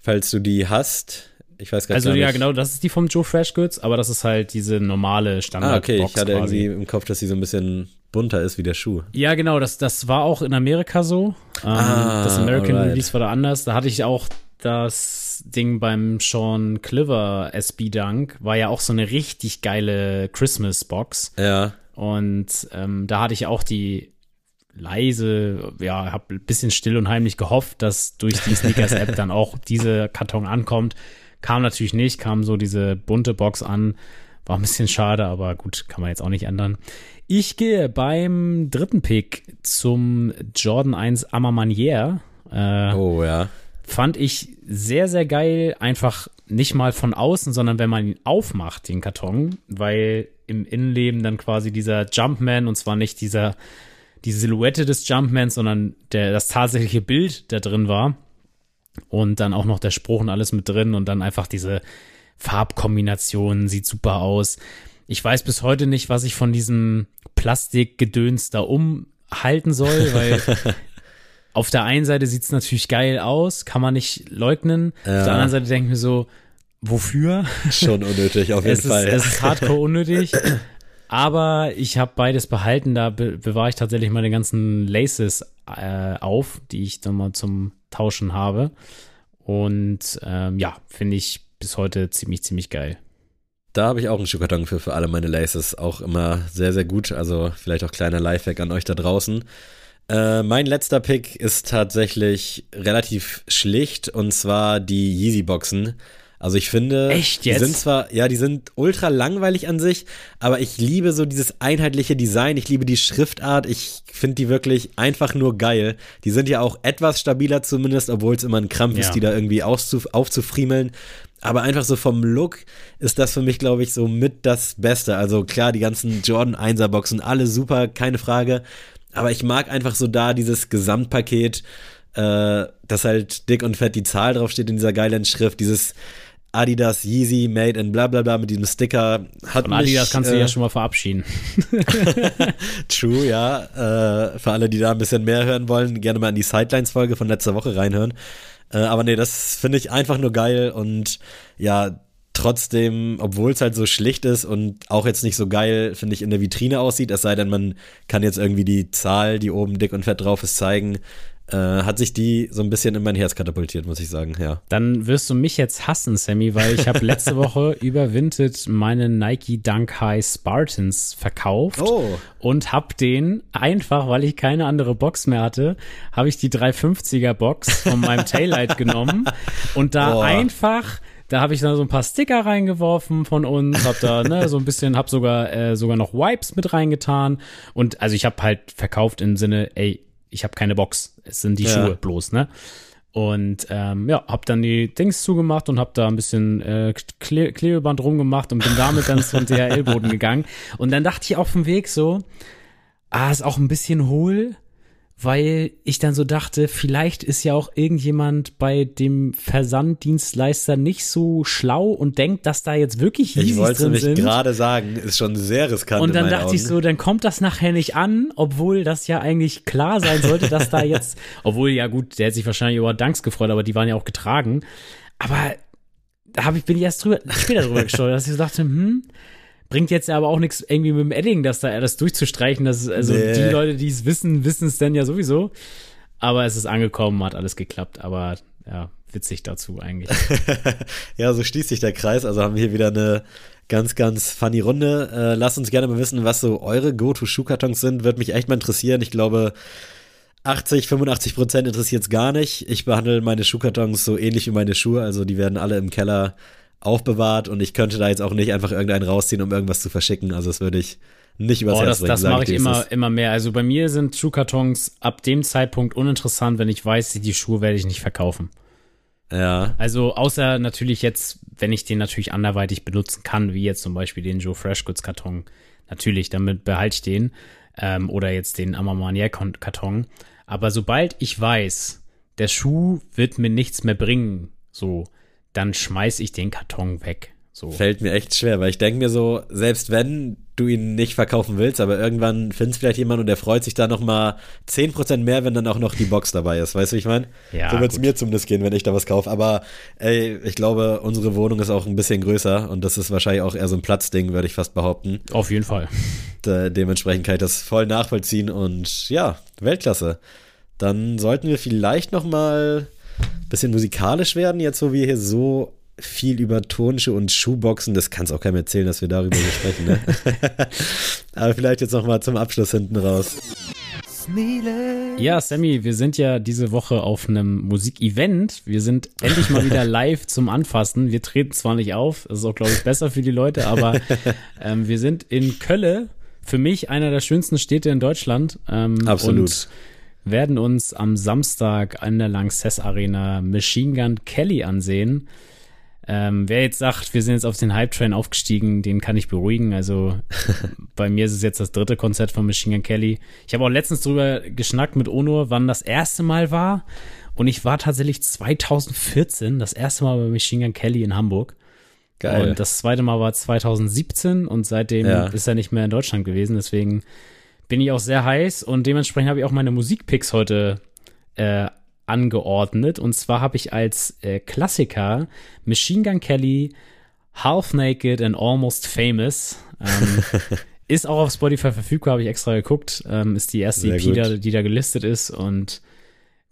Speaker 2: falls du die hast, ich weiß gar
Speaker 1: Also
Speaker 2: gar nicht.
Speaker 1: ja, genau, das ist die vom Joe Fresh Goods, aber das ist halt diese normale Standard.
Speaker 2: Ah, okay,
Speaker 1: Box
Speaker 2: ich hatte
Speaker 1: quasi.
Speaker 2: irgendwie im Kopf, dass die so ein bisschen bunter ist wie der Schuh.
Speaker 1: Ja, genau, das, das war auch in Amerika so. Ähm,
Speaker 2: Ah,
Speaker 1: das American
Speaker 2: alright.
Speaker 1: Release war da anders. Da hatte ich auch das Ding beim Sean Cliver SB Dunk, war ja auch so eine richtig geile Christmas-Box.
Speaker 2: Ja,
Speaker 1: Und ähm, da hatte ich auch die leise, ja, habe ein bisschen still und heimlich gehofft, dass durch die <laughs> Sneakers-App dann auch diese Karton ankommt. Kam natürlich nicht, kam so diese bunte Box an. War ein bisschen schade, aber gut, kann man jetzt auch nicht ändern. Ich gehe beim dritten Pick zum Jordan 1 Amamanier. Äh,
Speaker 2: oh ja.
Speaker 1: fand ich sehr, sehr geil. Einfach nicht mal von außen, sondern wenn man ihn aufmacht, den Karton, weil im Innenleben dann quasi dieser Jumpman und zwar nicht dieser, die Silhouette des Jumpmans, sondern der, das tatsächliche Bild da drin war. Und dann auch noch der Spruch und alles mit drin und dann einfach diese Farbkombination sieht super aus. Ich weiß bis heute nicht, was ich von diesem Plastikgedöns da umhalten soll, weil <laughs> auf der einen Seite sieht es natürlich geil aus, kann man nicht leugnen. Auf
Speaker 2: Ja.
Speaker 1: der anderen Seite denke ich mir so, wofür?
Speaker 2: Schon unnötig, auf <laughs> jeden
Speaker 1: es, ist,
Speaker 2: Fall.
Speaker 1: es ist hardcore unnötig. <laughs> Aber ich habe beides behalten, da be bewahre ich tatsächlich meine ganzen Laces äh, auf, die ich dann mal zum Tauschen habe. Und ähm, ja, finde ich bis heute ziemlich, ziemlich geil.
Speaker 2: Da habe ich auch einen Schuhkarton für, für alle meine Laces. Auch immer sehr, sehr gut. Also vielleicht auch kleiner Lifehack an euch da draußen. Äh, mein letzter Pick ist tatsächlich relativ schlicht und zwar die Yeezy-Boxen. Also ich finde,
Speaker 1: Echt
Speaker 2: die
Speaker 1: jetzt?
Speaker 2: sind zwar, ja, die sind ultra langweilig an sich, aber ich liebe so dieses einheitliche Design, ich liebe die Schriftart, ich finde die wirklich einfach nur geil. Die sind ja auch etwas stabiler zumindest, obwohl es immer ein Krampf
Speaker 1: Ja.
Speaker 2: ist, die da irgendwie auszuf aufzufriemeln. Aber einfach so vom Look ist das für mich, glaube ich, so mit das Beste. Also klar, die ganzen Jordan 1er Boxen, alle super, keine Frage. Aber ich mag einfach so da dieses Gesamtpaket. äh, dass halt dick und fett die Zahl draufsteht in dieser geilen Schrift, dieses Adidas Yeezy Made in bla bla bla mit diesem Sticker hat
Speaker 1: Von
Speaker 2: mich,
Speaker 1: Adidas kannst du
Speaker 2: äh,
Speaker 1: ja schon mal verabschieden. <laughs>
Speaker 2: True, ja. Äh, für alle, die da ein bisschen mehr hören wollen, gerne mal in die Sidelines-Folge von letzter Woche reinhören. Äh, aber nee, das finde ich einfach nur geil und ja, trotzdem, obwohl es halt so schlicht ist und auch jetzt nicht so geil, finde ich, in der Vitrine aussieht, es sei denn, man kann jetzt irgendwie die Zahl, die oben dick und fett drauf ist, zeigen, äh, hat sich die so ein bisschen in mein Herz katapultiert, muss ich sagen, ja.
Speaker 1: Dann wirst du mich jetzt hassen, Sammy, weil ich habe letzte <laughs> Woche über Vinted meine Nike Dunk High Spartans verkauft
Speaker 2: Oh.
Speaker 1: und habe den einfach, weil ich keine andere Box mehr hatte, habe ich die 350er Box von meinem <laughs> Taillight genommen und da
Speaker 2: Boah.
Speaker 1: einfach da habe ich dann so ein paar Sticker reingeworfen von uns, hab da ne, so ein bisschen, hab sogar äh, sogar noch Wipes mit reingetan und also ich habe halt verkauft im Sinne, ey, ich habe keine Box, es sind die
Speaker 2: Ja.
Speaker 1: Schuhe bloß, ne? Und ähm, ja, hab dann die Dings zugemacht und hab da ein bisschen äh, Kle Klebeband rumgemacht und bin damit dann zum DHL-Boden gegangen. Und dann dachte ich auf dem Weg so, ah, ist auch ein bisschen hohl, weil ich dann so dachte, vielleicht ist ja auch irgendjemand bei dem Versanddienstleister nicht so schlau und denkt, dass da jetzt wirklich
Speaker 2: Ich
Speaker 1: Yeezys
Speaker 2: wollte es
Speaker 1: drin
Speaker 2: nämlich
Speaker 1: sind.
Speaker 2: gerade sagen, ist schon sehr riskant.
Speaker 1: Und dann dachte ich
Speaker 2: Augen.
Speaker 1: so, dann kommt das nachher nicht an, obwohl das ja eigentlich klar sein sollte, dass da <laughs> jetzt, obwohl ja gut, der hat sich wahrscheinlich über Dunks gefreut, aber die waren ja auch getragen. Aber da hab ich, bin ich erst drüber, später drüber <laughs> gestolpert, dass ich so dachte, hm, bringt jetzt aber auch nichts irgendwie mit dem Edding, das da alles durchzustreichen. Das also
Speaker 2: Nee.
Speaker 1: die Leute, die es wissen, wissen es dann ja sowieso. Aber es ist angekommen, hat alles geklappt, aber ja, witzig dazu eigentlich. <laughs>
Speaker 2: Ja, so schließt sich der Kreis. Also haben wir hier wieder eine ganz, ganz funny Runde. Äh, lasst uns gerne mal wissen, was so eure Go-To-Schuhkartons sind. Würde mich echt mal interessieren. Ich glaube, 80, 85 Prozent interessiert es gar nicht. Ich behandle meine Schuhkartons so ähnlich wie meine Schuhe. Also die werden alle im Keller aufbewahrt und ich könnte da jetzt auch nicht einfach irgendeinen rausziehen, um irgendwas zu verschicken. Also das würde ich nicht übers
Speaker 1: Oh,
Speaker 2: Herz
Speaker 1: das,
Speaker 2: bringen.
Speaker 1: das mache ich immer, immer mehr. Also bei mir sind Schuhkartons ab dem Zeitpunkt uninteressant, wenn ich weiß, die Schuhe werde ich nicht verkaufen.
Speaker 2: Ja.
Speaker 1: Also außer natürlich jetzt, wenn ich den natürlich anderweitig benutzen kann, wie jetzt zum Beispiel den Joe Freshgoods Karton. Natürlich, damit behalte ich den. Ähm, oder jetzt den Amamanier Karton. Aber sobald ich weiß, der Schuh wird mir nichts mehr bringen, so, dann schmeiß ich den Karton weg. So.
Speaker 2: Fällt mir echt schwer, weil ich denke mir so, selbst wenn du ihn nicht verkaufen willst, aber irgendwann findest vielleicht jemand und der freut sich da nochmal 10% mehr, wenn dann auch noch die Box dabei ist. Weißt du, wie ich meine?
Speaker 1: Ja,
Speaker 2: so wird es mir zumindest gehen, wenn ich da was kaufe. Aber ey, ich glaube, unsere Wohnung ist auch ein bisschen größer und das ist wahrscheinlich auch eher so ein Platzding, würde ich fast behaupten.
Speaker 1: Auf jeden Fall.
Speaker 2: De dementsprechend kann ich das voll nachvollziehen und ja, Weltklasse. Dann sollten wir vielleicht nochmal bisschen musikalisch werden, jetzt wo wir hier so viel über Turnschuhe und Schuhboxen, das kann es auch keinem erzählen, dass wir darüber sprechen, ne? <laughs> Aber vielleicht jetzt nochmal zum Abschluss hinten raus.
Speaker 1: Ja, Sammy, wir sind ja diese Woche auf einem Musikevent. Wir sind endlich mal wieder <laughs> live zum Anfassen. Wir treten zwar nicht auf, das ist auch, glaube ich, besser für die Leute, aber <laughs> ähm, wir sind in Kölle. Für mich einer der schönsten Städte in Deutschland. Ähm,
Speaker 2: Absolut.
Speaker 1: Werden uns am Samstag an der Lanxess Arena Machine Gun Kelly ansehen. Ähm, wer jetzt sagt, wir sind jetzt auf den Hype-Train aufgestiegen, den kann ich beruhigen. Also <laughs> bei mir ist es jetzt das dritte Konzert von Machine Gun Kelly. Ich habe auch letztens drüber geschnackt mit Onur, wann das erste Mal war. Und ich war tatsächlich 2014 das erste Mal bei Machine Gun Kelly in Hamburg.
Speaker 2: Geil.
Speaker 1: Und das zweite Mal war 2017 und seitdem
Speaker 2: Ja.
Speaker 1: ist er nicht mehr in Deutschland gewesen. Deswegen bin ich auch sehr heiß und dementsprechend habe ich auch meine Musikpicks heute äh, angeordnet. Und zwar habe ich als äh, Klassiker Machine Gun Kelly, Half Naked and Almost Famous. Ähm, <laughs> ist auch auf Spotify verfügbar, habe ich extra geguckt. Ähm, ist die erste EP,
Speaker 2: gut.
Speaker 1: da, die da gelistet ist und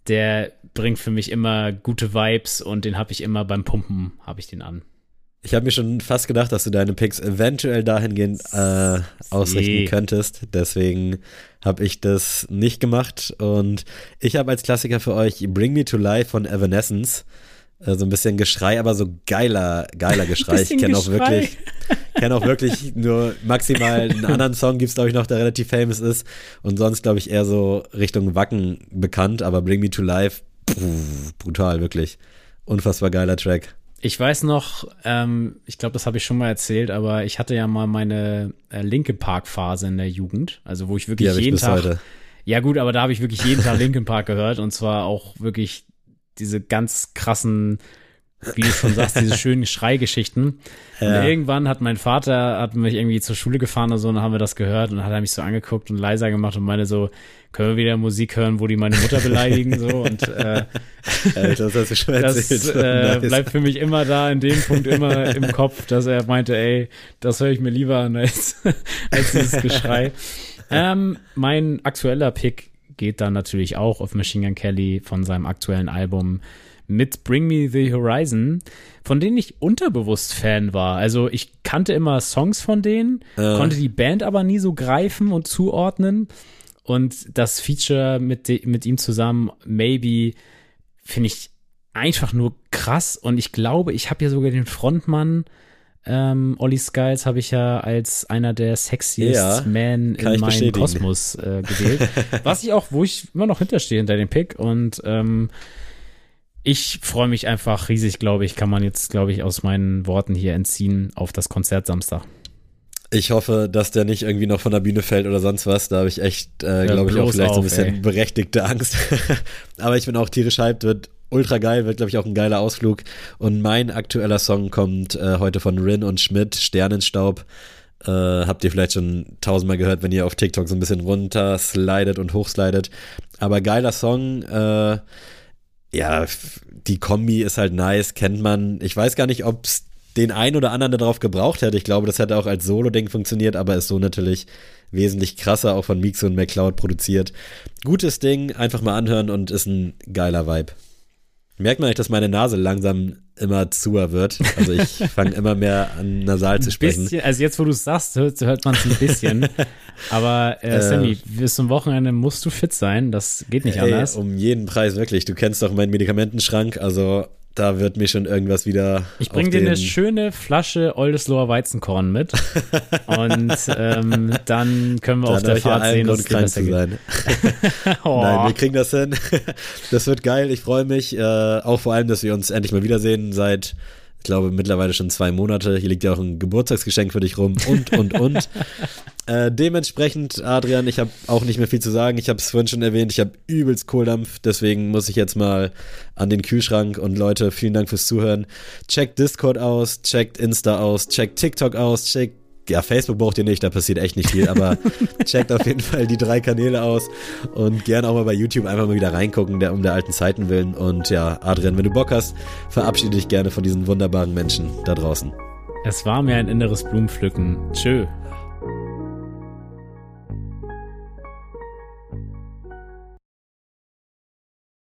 Speaker 1: der bringt für mich immer gute Vibes und den habe ich immer beim Pumpen, habe ich den an.
Speaker 2: Ich habe mir schon fast gedacht, dass du deine Picks eventuell dahingehend äh, ausrichten könntest. Deswegen habe ich das nicht gemacht. Und ich habe als Klassiker für euch Bring Me to Life von Evanescence. Äh, so ein bisschen Geschrei, aber so geiler, geiler <laughs> Geschrei. Ich kenne auch wirklich, <laughs> kenne auch wirklich nur maximal einen anderen Song gibt's glaube ich noch, der relativ famous ist. Und sonst glaube ich eher so Richtung Wacken bekannt. Aber Bring Me to Life, pff, brutal wirklich. Unfassbar geiler Track.
Speaker 1: Ich weiß noch, ähm, ich glaube, das habe ich schon mal erzählt, aber ich hatte ja mal meine äh, linke Park-Phase in der Jugend, also wo ich
Speaker 2: Die
Speaker 1: wirklich
Speaker 2: ich
Speaker 1: jeden
Speaker 2: bis
Speaker 1: Tag,
Speaker 2: heute.
Speaker 1: Ja gut, aber da habe ich wirklich jeden Tag Linkin Park gehört und zwar auch wirklich diese ganz krassen wie du schon sagst, diese schönen Schreigeschichten. Ja. Und irgendwann hat mein Vater, hat mich irgendwie zur Schule gefahren oder so, und dann haben wir das gehört und dann hat er mich so angeguckt und leiser gemacht und meine so, können wir wieder Musik hören, wo die meine Mutter beleidigen, so, <laughs> und, äh,
Speaker 2: das hast du schon erzählt.
Speaker 1: Das äh, bleibt für mich immer da, in dem Punkt immer im Kopf, dass er meinte, ey, das höre ich mir lieber an als, <laughs> als dieses Geschrei. <laughs> ähm, mein aktueller Pick geht dann natürlich auch auf Machine Gun Kelly von seinem aktuellen Album mit Bring Me the Horizon, von denen ich unterbewusst Fan war. Also ich kannte immer Songs von denen, äh. konnte die Band aber nie so greifen und zuordnen. Und das Feature mit, mit ihm zusammen, Maybe, finde ich einfach nur krass. Und ich glaube, ich habe ja sogar den Frontmann, ähm, Olli Skiles, habe ich ja als einer der sexiest ja, Men in meinem Kosmos äh, gewählt. <laughs> Was ich auch, wo ich immer noch hinterstehe hinter dem Pick. Und ähm, ich freue mich einfach riesig, glaube ich, kann man jetzt, glaube ich, aus meinen Worten hier entziehen auf das Konzert Samstag.
Speaker 2: Ich hoffe, dass der nicht irgendwie noch von der Bühne fällt oder sonst was. Da habe ich echt, äh, glaube ich, auch vielleicht auf, so ein bisschen ey. berechtigte Angst. <laughs> Aber ich bin auch tierisch hyped, wird ultra geil, wird, glaube ich, auch ein geiler Ausflug. Und mein aktueller Song kommt äh, heute von Rin und Schmidt, Sternenstaub. Äh, habt ihr vielleicht schon tausendmal gehört, wenn ihr auf TikTok so ein bisschen runter slidet und hochslidet. Aber geiler Song, äh, ja, die Kombi ist halt nice, kennt man. Ich weiß gar nicht, ob es den einen oder anderen darauf gebraucht hätte. Ich glaube, das hätte auch als Solo-Ding funktioniert, aber ist so natürlich wesentlich krasser, auch von Mix und McCloud produziert. Gutes Ding, einfach mal anhören und ist ein geiler Vibe. Merkt man nicht, dass meine Nase langsam immer zuer wird. Also ich <laughs> fange immer mehr an nasal zu sprechen.
Speaker 1: Bisschen, also jetzt, wo du es sagst, hört, hört man es ein bisschen. <laughs> Aber äh, Sammy, äh, bis zum Wochenende musst du fit sein. Das geht nicht ey, anders.
Speaker 2: Um jeden Preis wirklich. Du kennst doch meinen Medikamentenschrank. Also da wird mir schon irgendwas wieder.
Speaker 1: Ich bringe dir eine schöne Flasche Oldesloher Weizenkorn mit. <laughs> und ähm, dann können wir dann auf der Fahrt sehen, dass es krank zu sein.
Speaker 2: oh. <laughs> <laughs> Nein, wir kriegen das hin. das wird geil. Ich freue mich. Äh, auch vor allem, dass wir uns endlich mal wiedersehen seit ich glaube, mittlerweile schon zwei Monate. Hier liegt ja auch ein Geburtstagsgeschenk für dich rum und, und, und. <laughs> äh, dementsprechend, Adrian, ich habe auch nicht mehr viel zu sagen. Ich habe es vorhin schon erwähnt, ich habe übelst Kohldampf. Deswegen muss ich jetzt mal an den Kühlschrank. Und Leute, vielen Dank fürs Zuhören. Checkt Discord aus, checkt Insta aus, checkt TikTok aus, checkt ja, Facebook braucht ihr nicht, da passiert echt nicht viel, aber <laughs> checkt auf jeden Fall die drei Kanäle aus und gern auch mal bei YouTube einfach mal wieder reingucken, der, um der alten Zeiten willen. Und ja, Adrian, wenn du Bock hast, verabschiede dich gerne von diesen wunderbaren Menschen da draußen.
Speaker 1: Es war mir ein inneres Blumenpflücken. Tschö.